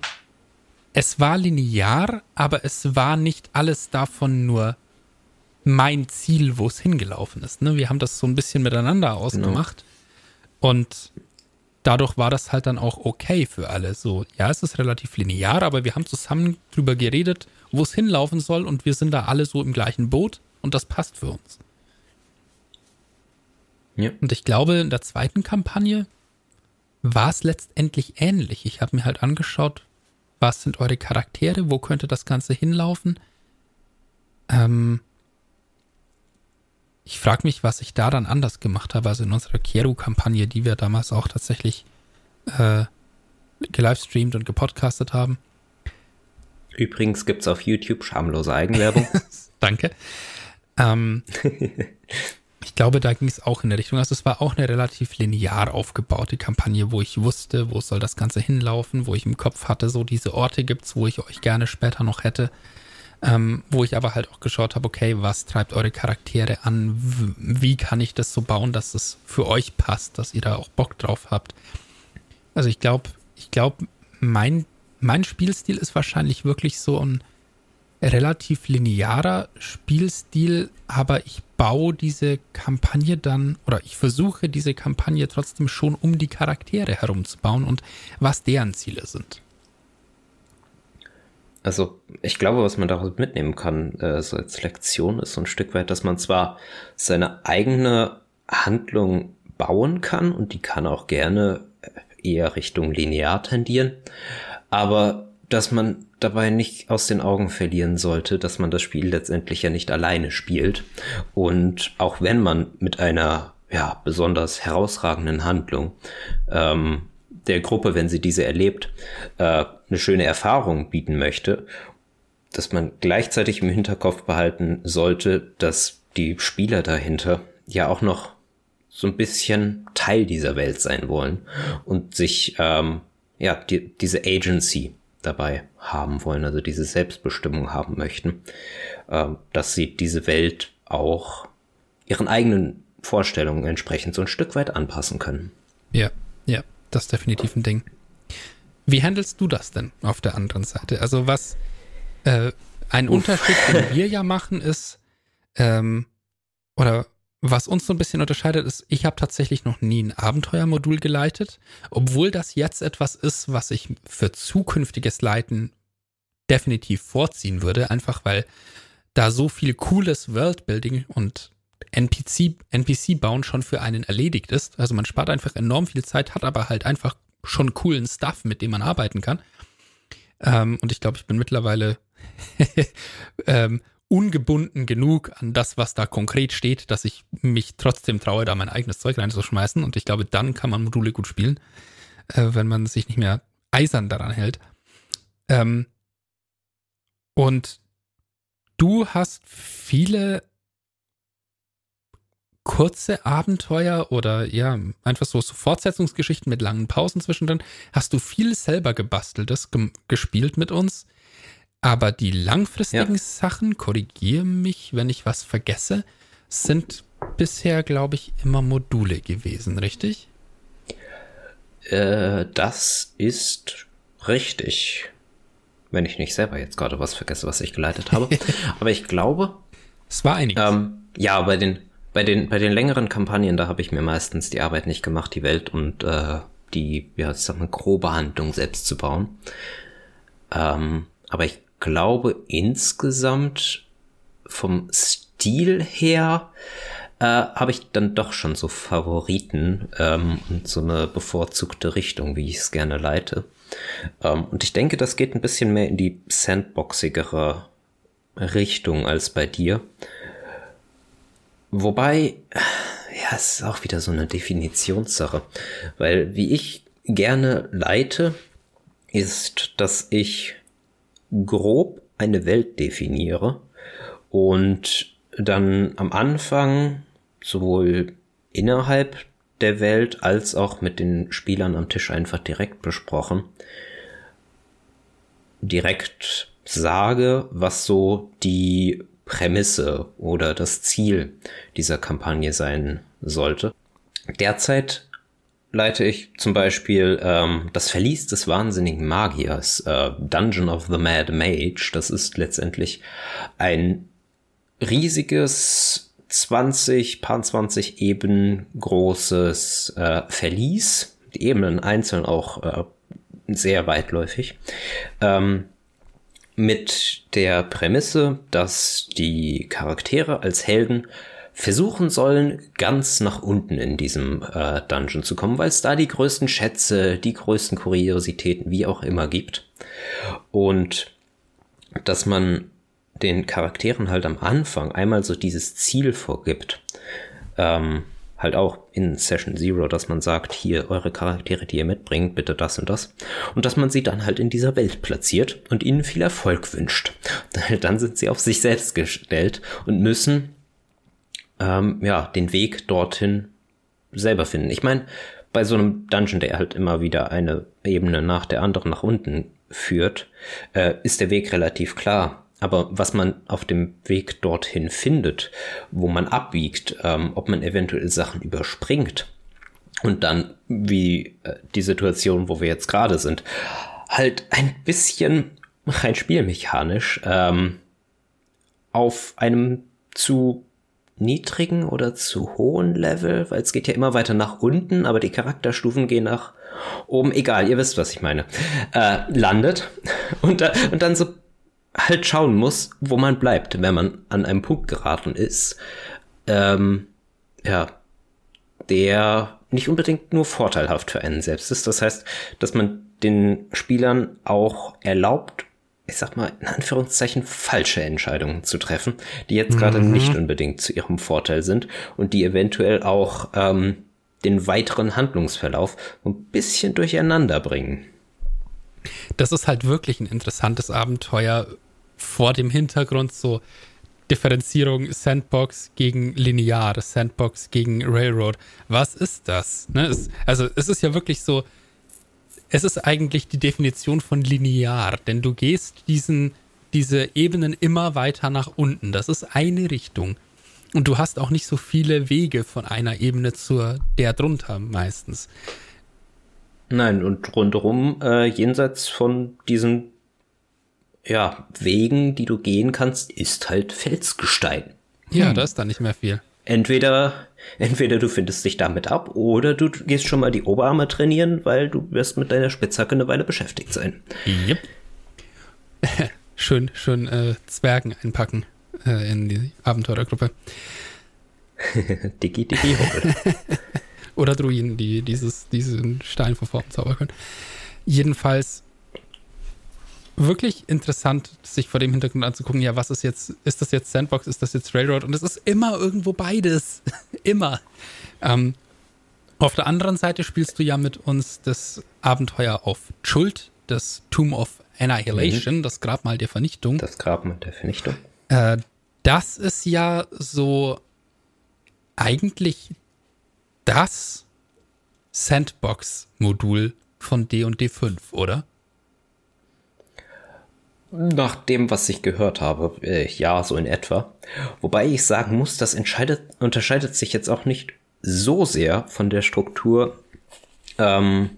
A: es war linear, aber es war nicht alles davon nur mein Ziel, wo es hingelaufen ist. Ne? Wir haben das so ein bisschen miteinander ausgemacht. Genau. Und dadurch war das halt dann auch okay für alle. So, ja, es ist relativ linear, aber wir haben zusammen drüber geredet, wo es hinlaufen soll und wir sind da alle so im gleichen Boot und das passt für uns. Ja. Und ich glaube, in der zweiten Kampagne war es letztendlich ähnlich. Ich habe mir halt angeschaut, was sind eure Charaktere, wo könnte das Ganze hinlaufen. Ähm, ich frage mich, was ich da dann anders gemacht habe. Also in unserer Kero-Kampagne, die wir damals auch tatsächlich äh, gelivestreamt und gepodcastet haben.
B: Übrigens gibt es auf YouTube schamlose Eigenwerbung.
A: Danke. Ähm, ich glaube, da ging es auch in der Richtung. Also es war auch eine relativ linear aufgebaute Kampagne, wo ich wusste, wo soll das Ganze hinlaufen, wo ich im Kopf hatte, so diese Orte gibt es, wo ich euch gerne später noch hätte. Ähm, wo ich aber halt auch geschaut habe, okay, was treibt eure Charaktere an? Wie kann ich das so bauen, dass es für euch passt, dass ihr da auch Bock drauf habt? Also ich glaube, ich glaube, mein, mein Spielstil ist wahrscheinlich wirklich so ein relativ linearer Spielstil, aber ich baue diese Kampagne dann oder ich versuche diese Kampagne trotzdem schon um die Charaktere herumzubauen und was deren Ziele sind
B: also ich glaube, was man daraus mitnehmen kann, äh, so als Lektion ist so ein Stück weit, dass man zwar seine eigene Handlung bauen kann und die kann auch gerne äh, eher Richtung linear tendieren, aber dass man dabei nicht aus den Augen verlieren sollte, dass man das Spiel letztendlich ja nicht alleine spielt und auch wenn man mit einer ja besonders herausragenden Handlung ähm, der Gruppe, wenn sie diese erlebt, äh, eine schöne Erfahrung bieten möchte, dass man gleichzeitig im Hinterkopf behalten sollte, dass die Spieler dahinter ja auch noch so ein bisschen Teil dieser Welt sein wollen und sich ähm, ja die, diese Agency dabei haben wollen, also diese Selbstbestimmung haben möchten, äh, dass sie diese Welt auch ihren eigenen Vorstellungen entsprechend so ein Stück weit anpassen können.
A: Ja, ja. Das ist definitiv ein Ding. Wie handelst du das denn auf der anderen Seite? Also was äh, ein Uff. Unterschied, den wir ja machen, ist, ähm, oder was uns so ein bisschen unterscheidet, ist, ich habe tatsächlich noch nie ein Abenteuermodul geleitet, obwohl das jetzt etwas ist, was ich für zukünftiges Leiten definitiv vorziehen würde, einfach weil da so viel cooles Worldbuilding und NPC, NPC bauen schon für einen erledigt ist. Also man spart einfach enorm viel Zeit, hat aber halt einfach schon coolen Stuff, mit dem man arbeiten kann. Ähm, und ich glaube, ich bin mittlerweile ähm, ungebunden genug an das, was da konkret steht, dass ich mich trotzdem traue, da mein eigenes Zeug reinzuschmeißen. Und ich glaube, dann kann man Module gut spielen, äh, wenn man sich nicht mehr eisern daran hält. Ähm, und du hast viele kurze Abenteuer oder ja, einfach so, so Fortsetzungsgeschichten mit langen Pausen zwischendrin. Hast du viel selber gebasteltes gespielt mit uns? Aber die langfristigen ja. Sachen, korrigiere mich, wenn ich was vergesse, sind bisher, glaube ich, immer Module gewesen, richtig?
B: Äh, das ist richtig. Wenn ich nicht selber jetzt gerade was vergesse, was ich geleitet habe. Aber ich glaube.
A: Es war einiges.
B: Ähm, ja, bei den, bei, den, bei den längeren Kampagnen, da habe ich mir meistens die Arbeit nicht gemacht, die Welt und äh, die, ja, ich sag mal, grobe Handlung selbst zu bauen. Ähm, aber ich glaube insgesamt vom Stil her äh, habe ich dann doch schon so Favoriten ähm, und so eine bevorzugte Richtung, wie ich es gerne leite. Ähm, und ich denke, das geht ein bisschen mehr in die sandboxigere Richtung als bei dir. Wobei, ja, es ist auch wieder so eine Definitionssache, weil wie ich gerne leite, ist, dass ich grob eine Welt definiere und dann am Anfang sowohl innerhalb der Welt als auch mit den Spielern am Tisch einfach direkt besprochen, direkt sage, was so die Prämisse oder das Ziel dieser Kampagne sein sollte. Derzeit leite ich zum Beispiel ähm, das Verlies des wahnsinnigen Magiers, äh, Dungeon of the Mad Mage. Das ist letztendlich ein riesiges 20, paar 20 Eben großes äh, Verlies. Die Ebenen einzeln auch äh, sehr weitläufig. Ähm, mit der Prämisse, dass die Charaktere als Helden versuchen sollen, ganz nach unten in diesem äh, Dungeon zu kommen, weil es da die größten Schätze, die größten Kuriositäten, wie auch immer gibt. Und dass man den Charakteren halt am Anfang einmal so dieses Ziel vorgibt, ähm, halt auch in Session Zero, dass man sagt, hier eure Charaktere, die ihr mitbringt, bitte das und das. Und dass man sie dann halt in dieser Welt platziert und ihnen viel Erfolg wünscht. Dann sind sie auf sich selbst gestellt und müssen ähm, ja, den Weg dorthin selber finden. Ich meine, bei so einem Dungeon, der halt immer wieder eine Ebene nach der anderen nach unten führt, äh, ist der Weg relativ klar. Aber was man auf dem Weg dorthin findet, wo man abbiegt, ähm, ob man eventuell Sachen überspringt und dann, wie äh, die Situation, wo wir jetzt gerade sind, halt ein bisschen rein spielmechanisch ähm, auf einem zu niedrigen oder zu hohen Level, weil es geht ja immer weiter nach unten, aber die Charakterstufen gehen nach oben, egal, ihr wisst, was ich meine, äh, landet. Und, da, und dann so halt schauen muss, wo man bleibt, wenn man an einem Punkt geraten ist, ähm, ja, der nicht unbedingt nur vorteilhaft für einen selbst ist. Das heißt, dass man den Spielern auch erlaubt, ich sag mal, in Anführungszeichen falsche Entscheidungen zu treffen, die jetzt gerade mhm. nicht unbedingt zu ihrem Vorteil sind und die eventuell auch ähm, den weiteren Handlungsverlauf ein bisschen durcheinander bringen.
A: Das ist halt wirklich ein interessantes Abenteuer vor dem Hintergrund so Differenzierung Sandbox gegen Linear, Sandbox gegen Railroad. Was ist das? Ne? Es, also es ist ja wirklich so, es ist eigentlich die Definition von linear, denn du gehst diesen, diese Ebenen immer weiter nach unten. Das ist eine Richtung. Und du hast auch nicht so viele Wege von einer Ebene zur der drunter meistens.
B: Nein, und rundherum, äh, jenseits von diesen ja, Wegen, die du gehen kannst, ist halt Felsgestein.
A: Ja, hm. da ist da nicht mehr viel.
B: entweder, entweder du findest dich damit ab oder du gehst schon mal die Oberarme trainieren, weil du wirst mit deiner Spitzhacke eine Weile beschäftigt sein.
A: Yep. schön, schön äh, Zwergen einpacken äh, in die Abenteurergruppe.
B: Dicky, Dicky, Hoppel.
A: Oder Druiden, die dieses, diesen Stein von Form zaubern können. Jedenfalls wirklich interessant, sich vor dem Hintergrund anzugucken, ja, was ist jetzt, ist das jetzt Sandbox, ist das jetzt Railroad? Und es ist immer irgendwo beides. immer. Ähm, auf der anderen Seite spielst du ja mit uns das Abenteuer auf Schuld, das Tomb of Annihilation, mhm. das Grabmal der Vernichtung.
B: Das Grabmal der Vernichtung.
A: Äh, das ist ja so eigentlich das Sandbox-Modul von D&D 5, oder?
B: Nach dem, was ich gehört habe, äh, ja, so in etwa. Wobei ich sagen muss, das unterscheidet sich jetzt auch nicht so sehr von der Struktur ähm,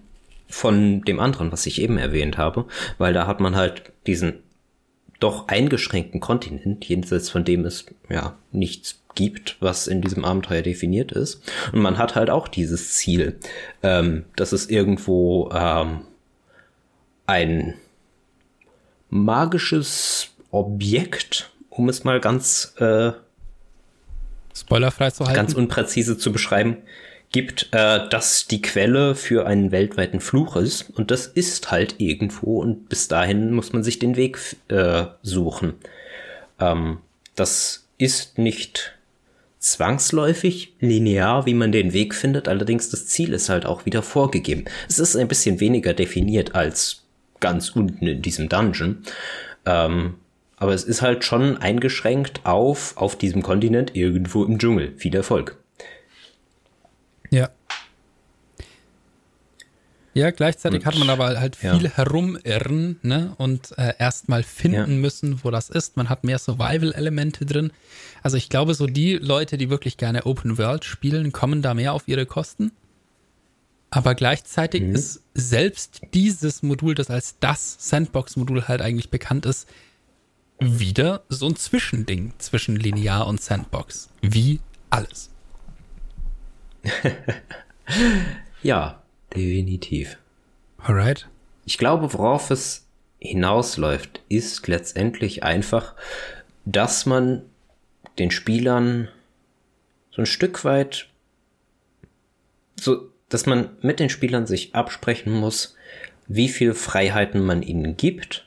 B: von dem anderen, was ich eben erwähnt habe, weil da hat man halt diesen doch eingeschränkten Kontinent, jenseits von dem es ja nichts gibt, was in diesem Abenteuer definiert ist. Und man hat halt auch dieses Ziel, ähm, dass es irgendwo ähm, ein magisches Objekt, um es mal ganz äh,
A: spoilerfrei zu halten,
B: ganz unpräzise zu beschreiben, gibt, äh, das die Quelle für einen weltweiten Fluch ist. Und das ist halt irgendwo und bis dahin muss man sich den Weg äh, suchen. Ähm, das ist nicht zwangsläufig linear, wie man den Weg findet, allerdings das Ziel ist halt auch wieder vorgegeben. Es ist ein bisschen weniger definiert als ganz unten in diesem Dungeon. Ähm, aber es ist halt schon eingeschränkt auf, auf diesem Kontinent irgendwo im Dschungel. Viel Erfolg.
A: Ja. Ja, gleichzeitig und, hat man aber halt viel ja. herumirren ne? und äh, erstmal finden ja. müssen, wo das ist. Man hat mehr Survival-Elemente drin. Also ich glaube, so die Leute, die wirklich gerne Open World spielen, kommen da mehr auf ihre Kosten. Aber gleichzeitig mhm. ist selbst dieses Modul, das als das Sandbox-Modul halt eigentlich bekannt ist, wieder so ein Zwischending zwischen Linear und Sandbox. Wie alles.
B: ja, definitiv.
A: Alright.
B: Ich glaube, worauf es hinausläuft, ist letztendlich einfach, dass man den Spielern so ein Stück weit so, dass man mit den Spielern sich absprechen muss, wie viel Freiheiten man ihnen gibt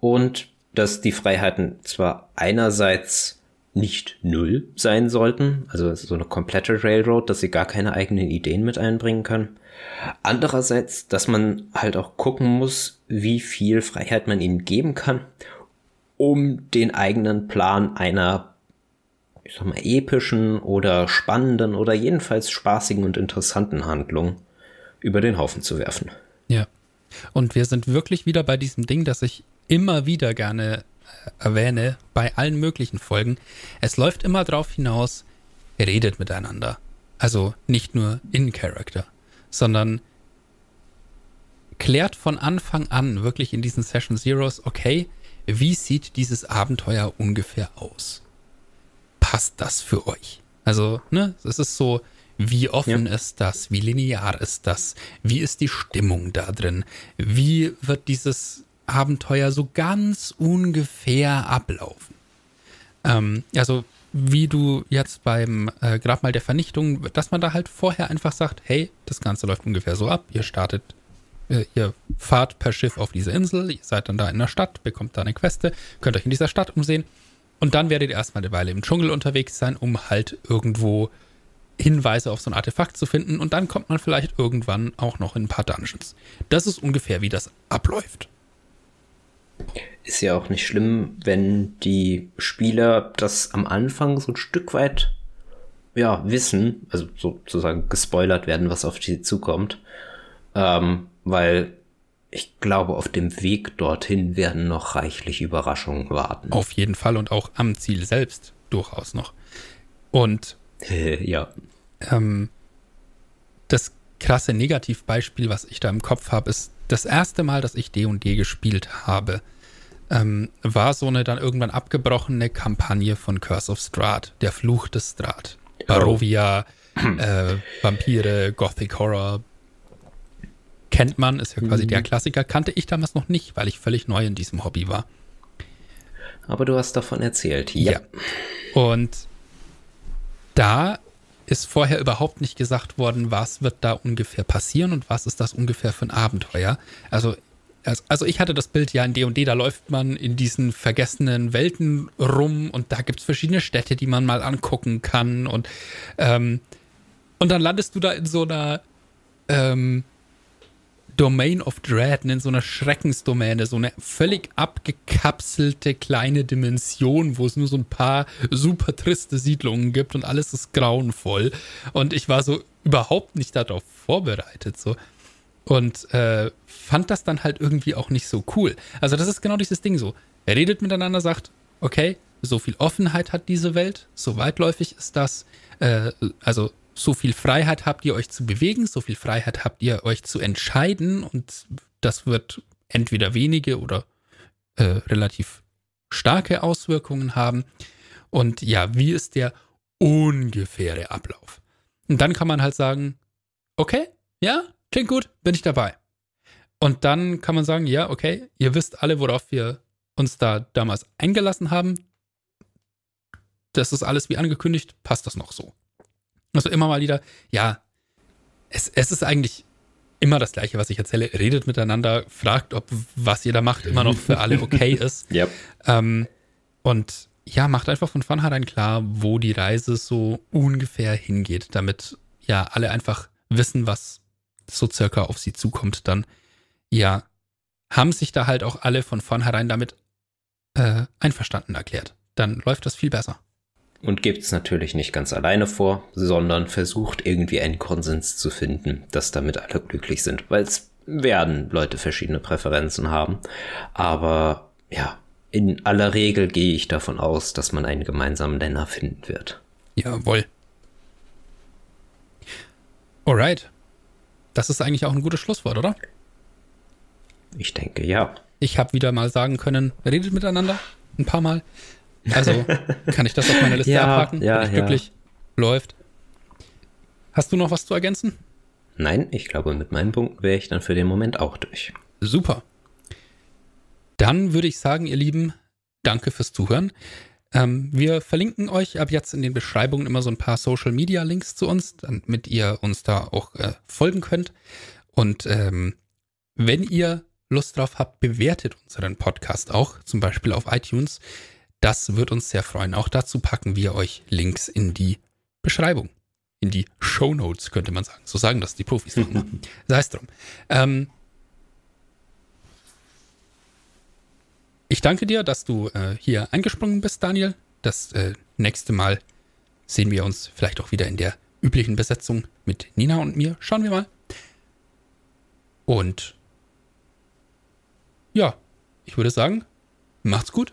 B: und dass die Freiheiten zwar einerseits nicht null sein sollten, also so eine komplette Railroad, dass sie gar keine eigenen Ideen mit einbringen können. Andererseits, dass man halt auch gucken muss, wie viel Freiheit man ihnen geben kann, um den eigenen Plan einer, ich sag mal, epischen oder spannenden oder jedenfalls spaßigen und interessanten Handlung über den Haufen zu werfen.
A: Ja. Und wir sind wirklich wieder bei diesem Ding, dass ich immer wieder gerne erwähne, bei allen möglichen Folgen, es läuft immer darauf hinaus, redet miteinander. Also nicht nur in Character, sondern klärt von Anfang an wirklich in diesen Session Zeros, okay, wie sieht dieses Abenteuer ungefähr aus? Passt das für euch? Also, ne, es ist so, wie offen ja. ist das? Wie linear ist das? Wie ist die Stimmung da drin? Wie wird dieses Abenteuer so ganz ungefähr ablaufen. Ähm, also wie du jetzt beim äh, Grabmal der Vernichtung, dass man da halt vorher einfach sagt, hey, das Ganze läuft ungefähr so ab, ihr startet, äh, ihr fahrt per Schiff auf diese Insel, ihr seid dann da in der Stadt, bekommt da eine Queste, könnt euch in dieser Stadt umsehen und dann werdet ihr erstmal eine Weile im Dschungel unterwegs sein, um halt irgendwo Hinweise auf so ein Artefakt zu finden und dann kommt man vielleicht irgendwann auch noch in ein paar Dungeons. Das ist ungefähr, wie das abläuft.
B: Ist ja auch nicht schlimm, wenn die Spieler das am Anfang so ein Stück weit ja, wissen, also sozusagen gespoilert werden, was auf sie zukommt. Ähm, weil ich glaube, auf dem Weg dorthin werden noch reichlich Überraschungen warten.
A: Auf jeden Fall und auch am Ziel selbst durchaus noch. Und
B: ja.
A: Ähm, das krasse Negativbeispiel, was ich da im Kopf habe, ist das erste Mal, dass ich D&D gespielt habe, ähm, war so eine dann irgendwann abgebrochene Kampagne von Curse of Strahd, der Fluch des Strahd. Barovia, oh. äh, Vampire, Gothic Horror. Kennt man, ist ja quasi mhm. der Klassiker. Kannte ich damals noch nicht, weil ich völlig neu in diesem Hobby war.
B: Aber du hast davon erzählt, ja. ja.
A: Und da ist vorher überhaupt nicht gesagt worden, was wird da ungefähr passieren und was ist das ungefähr für ein Abenteuer. Also, also ich hatte das Bild ja in D&D, da läuft man in diesen vergessenen Welten rum und da gibt es verschiedene Städte, die man mal angucken kann und, ähm, und dann landest du da in so einer ähm, Domain of Dread, in so einer Schreckensdomäne, so eine völlig abgekapselte kleine Dimension, wo es nur so ein paar super triste Siedlungen gibt und alles ist grauenvoll. Und ich war so überhaupt nicht darauf vorbereitet. So. Und äh, fand das dann halt irgendwie auch nicht so cool. Also, das ist genau dieses Ding so. Er redet miteinander, sagt, okay, so viel Offenheit hat diese Welt, so weitläufig ist das. Äh, also so viel Freiheit habt ihr euch zu bewegen, so viel Freiheit habt ihr euch zu entscheiden und das wird entweder wenige oder äh, relativ starke Auswirkungen haben. Und ja, wie ist der ungefähre Ablauf? Und dann kann man halt sagen, okay, ja, klingt gut, bin ich dabei. Und dann kann man sagen, ja, okay, ihr wisst alle, worauf wir uns da damals eingelassen haben. Das ist alles wie angekündigt, passt das noch so? Also immer mal wieder, ja, es, es ist eigentlich immer das Gleiche, was ich erzähle. Redet miteinander, fragt, ob was ihr da macht immer noch für alle okay ist.
B: Yep.
A: Ähm, und ja, macht einfach von vornherein klar, wo die Reise so ungefähr hingeht, damit ja alle einfach wissen, was so circa auf sie zukommt. Dann ja, haben sich da halt auch alle von vornherein damit äh, einverstanden erklärt. Dann läuft das viel besser
B: und gibt es natürlich nicht ganz alleine vor, sondern versucht irgendwie einen Konsens zu finden, dass damit alle glücklich sind, weil es werden Leute verschiedene Präferenzen haben. Aber ja, in aller Regel gehe ich davon aus, dass man einen gemeinsamen Nenner finden wird.
A: Jawohl. Alright. Das ist eigentlich auch ein gutes Schlusswort, oder?
B: Ich denke, ja.
A: Ich habe wieder mal sagen können, redet miteinander. Ein paar Mal. Also kann ich das auf meiner Liste ja, abhaken? Ja, Bin ich glücklich? Ja. Läuft. Hast du noch was zu ergänzen?
B: Nein, ich glaube, mit meinen Punkten wäre ich dann für den Moment auch durch.
A: Super. Dann würde ich sagen, ihr Lieben, danke fürs Zuhören. Ähm, wir verlinken euch ab jetzt in den Beschreibungen immer so ein paar Social Media Links zu uns, damit ihr uns da auch äh, folgen könnt. Und ähm, wenn ihr Lust drauf habt, bewertet unseren Podcast auch, zum Beispiel auf iTunes. Das wird uns sehr freuen. Auch dazu packen wir euch Links in die Beschreibung. In die Show Notes, könnte man sagen. So sagen das die Profis. Sei es drum. Ähm, ich danke dir, dass du äh, hier eingesprungen bist, Daniel. Das äh, nächste Mal sehen wir uns vielleicht auch wieder in der üblichen Besetzung mit Nina und mir. Schauen wir mal. Und ja, ich würde sagen, macht's gut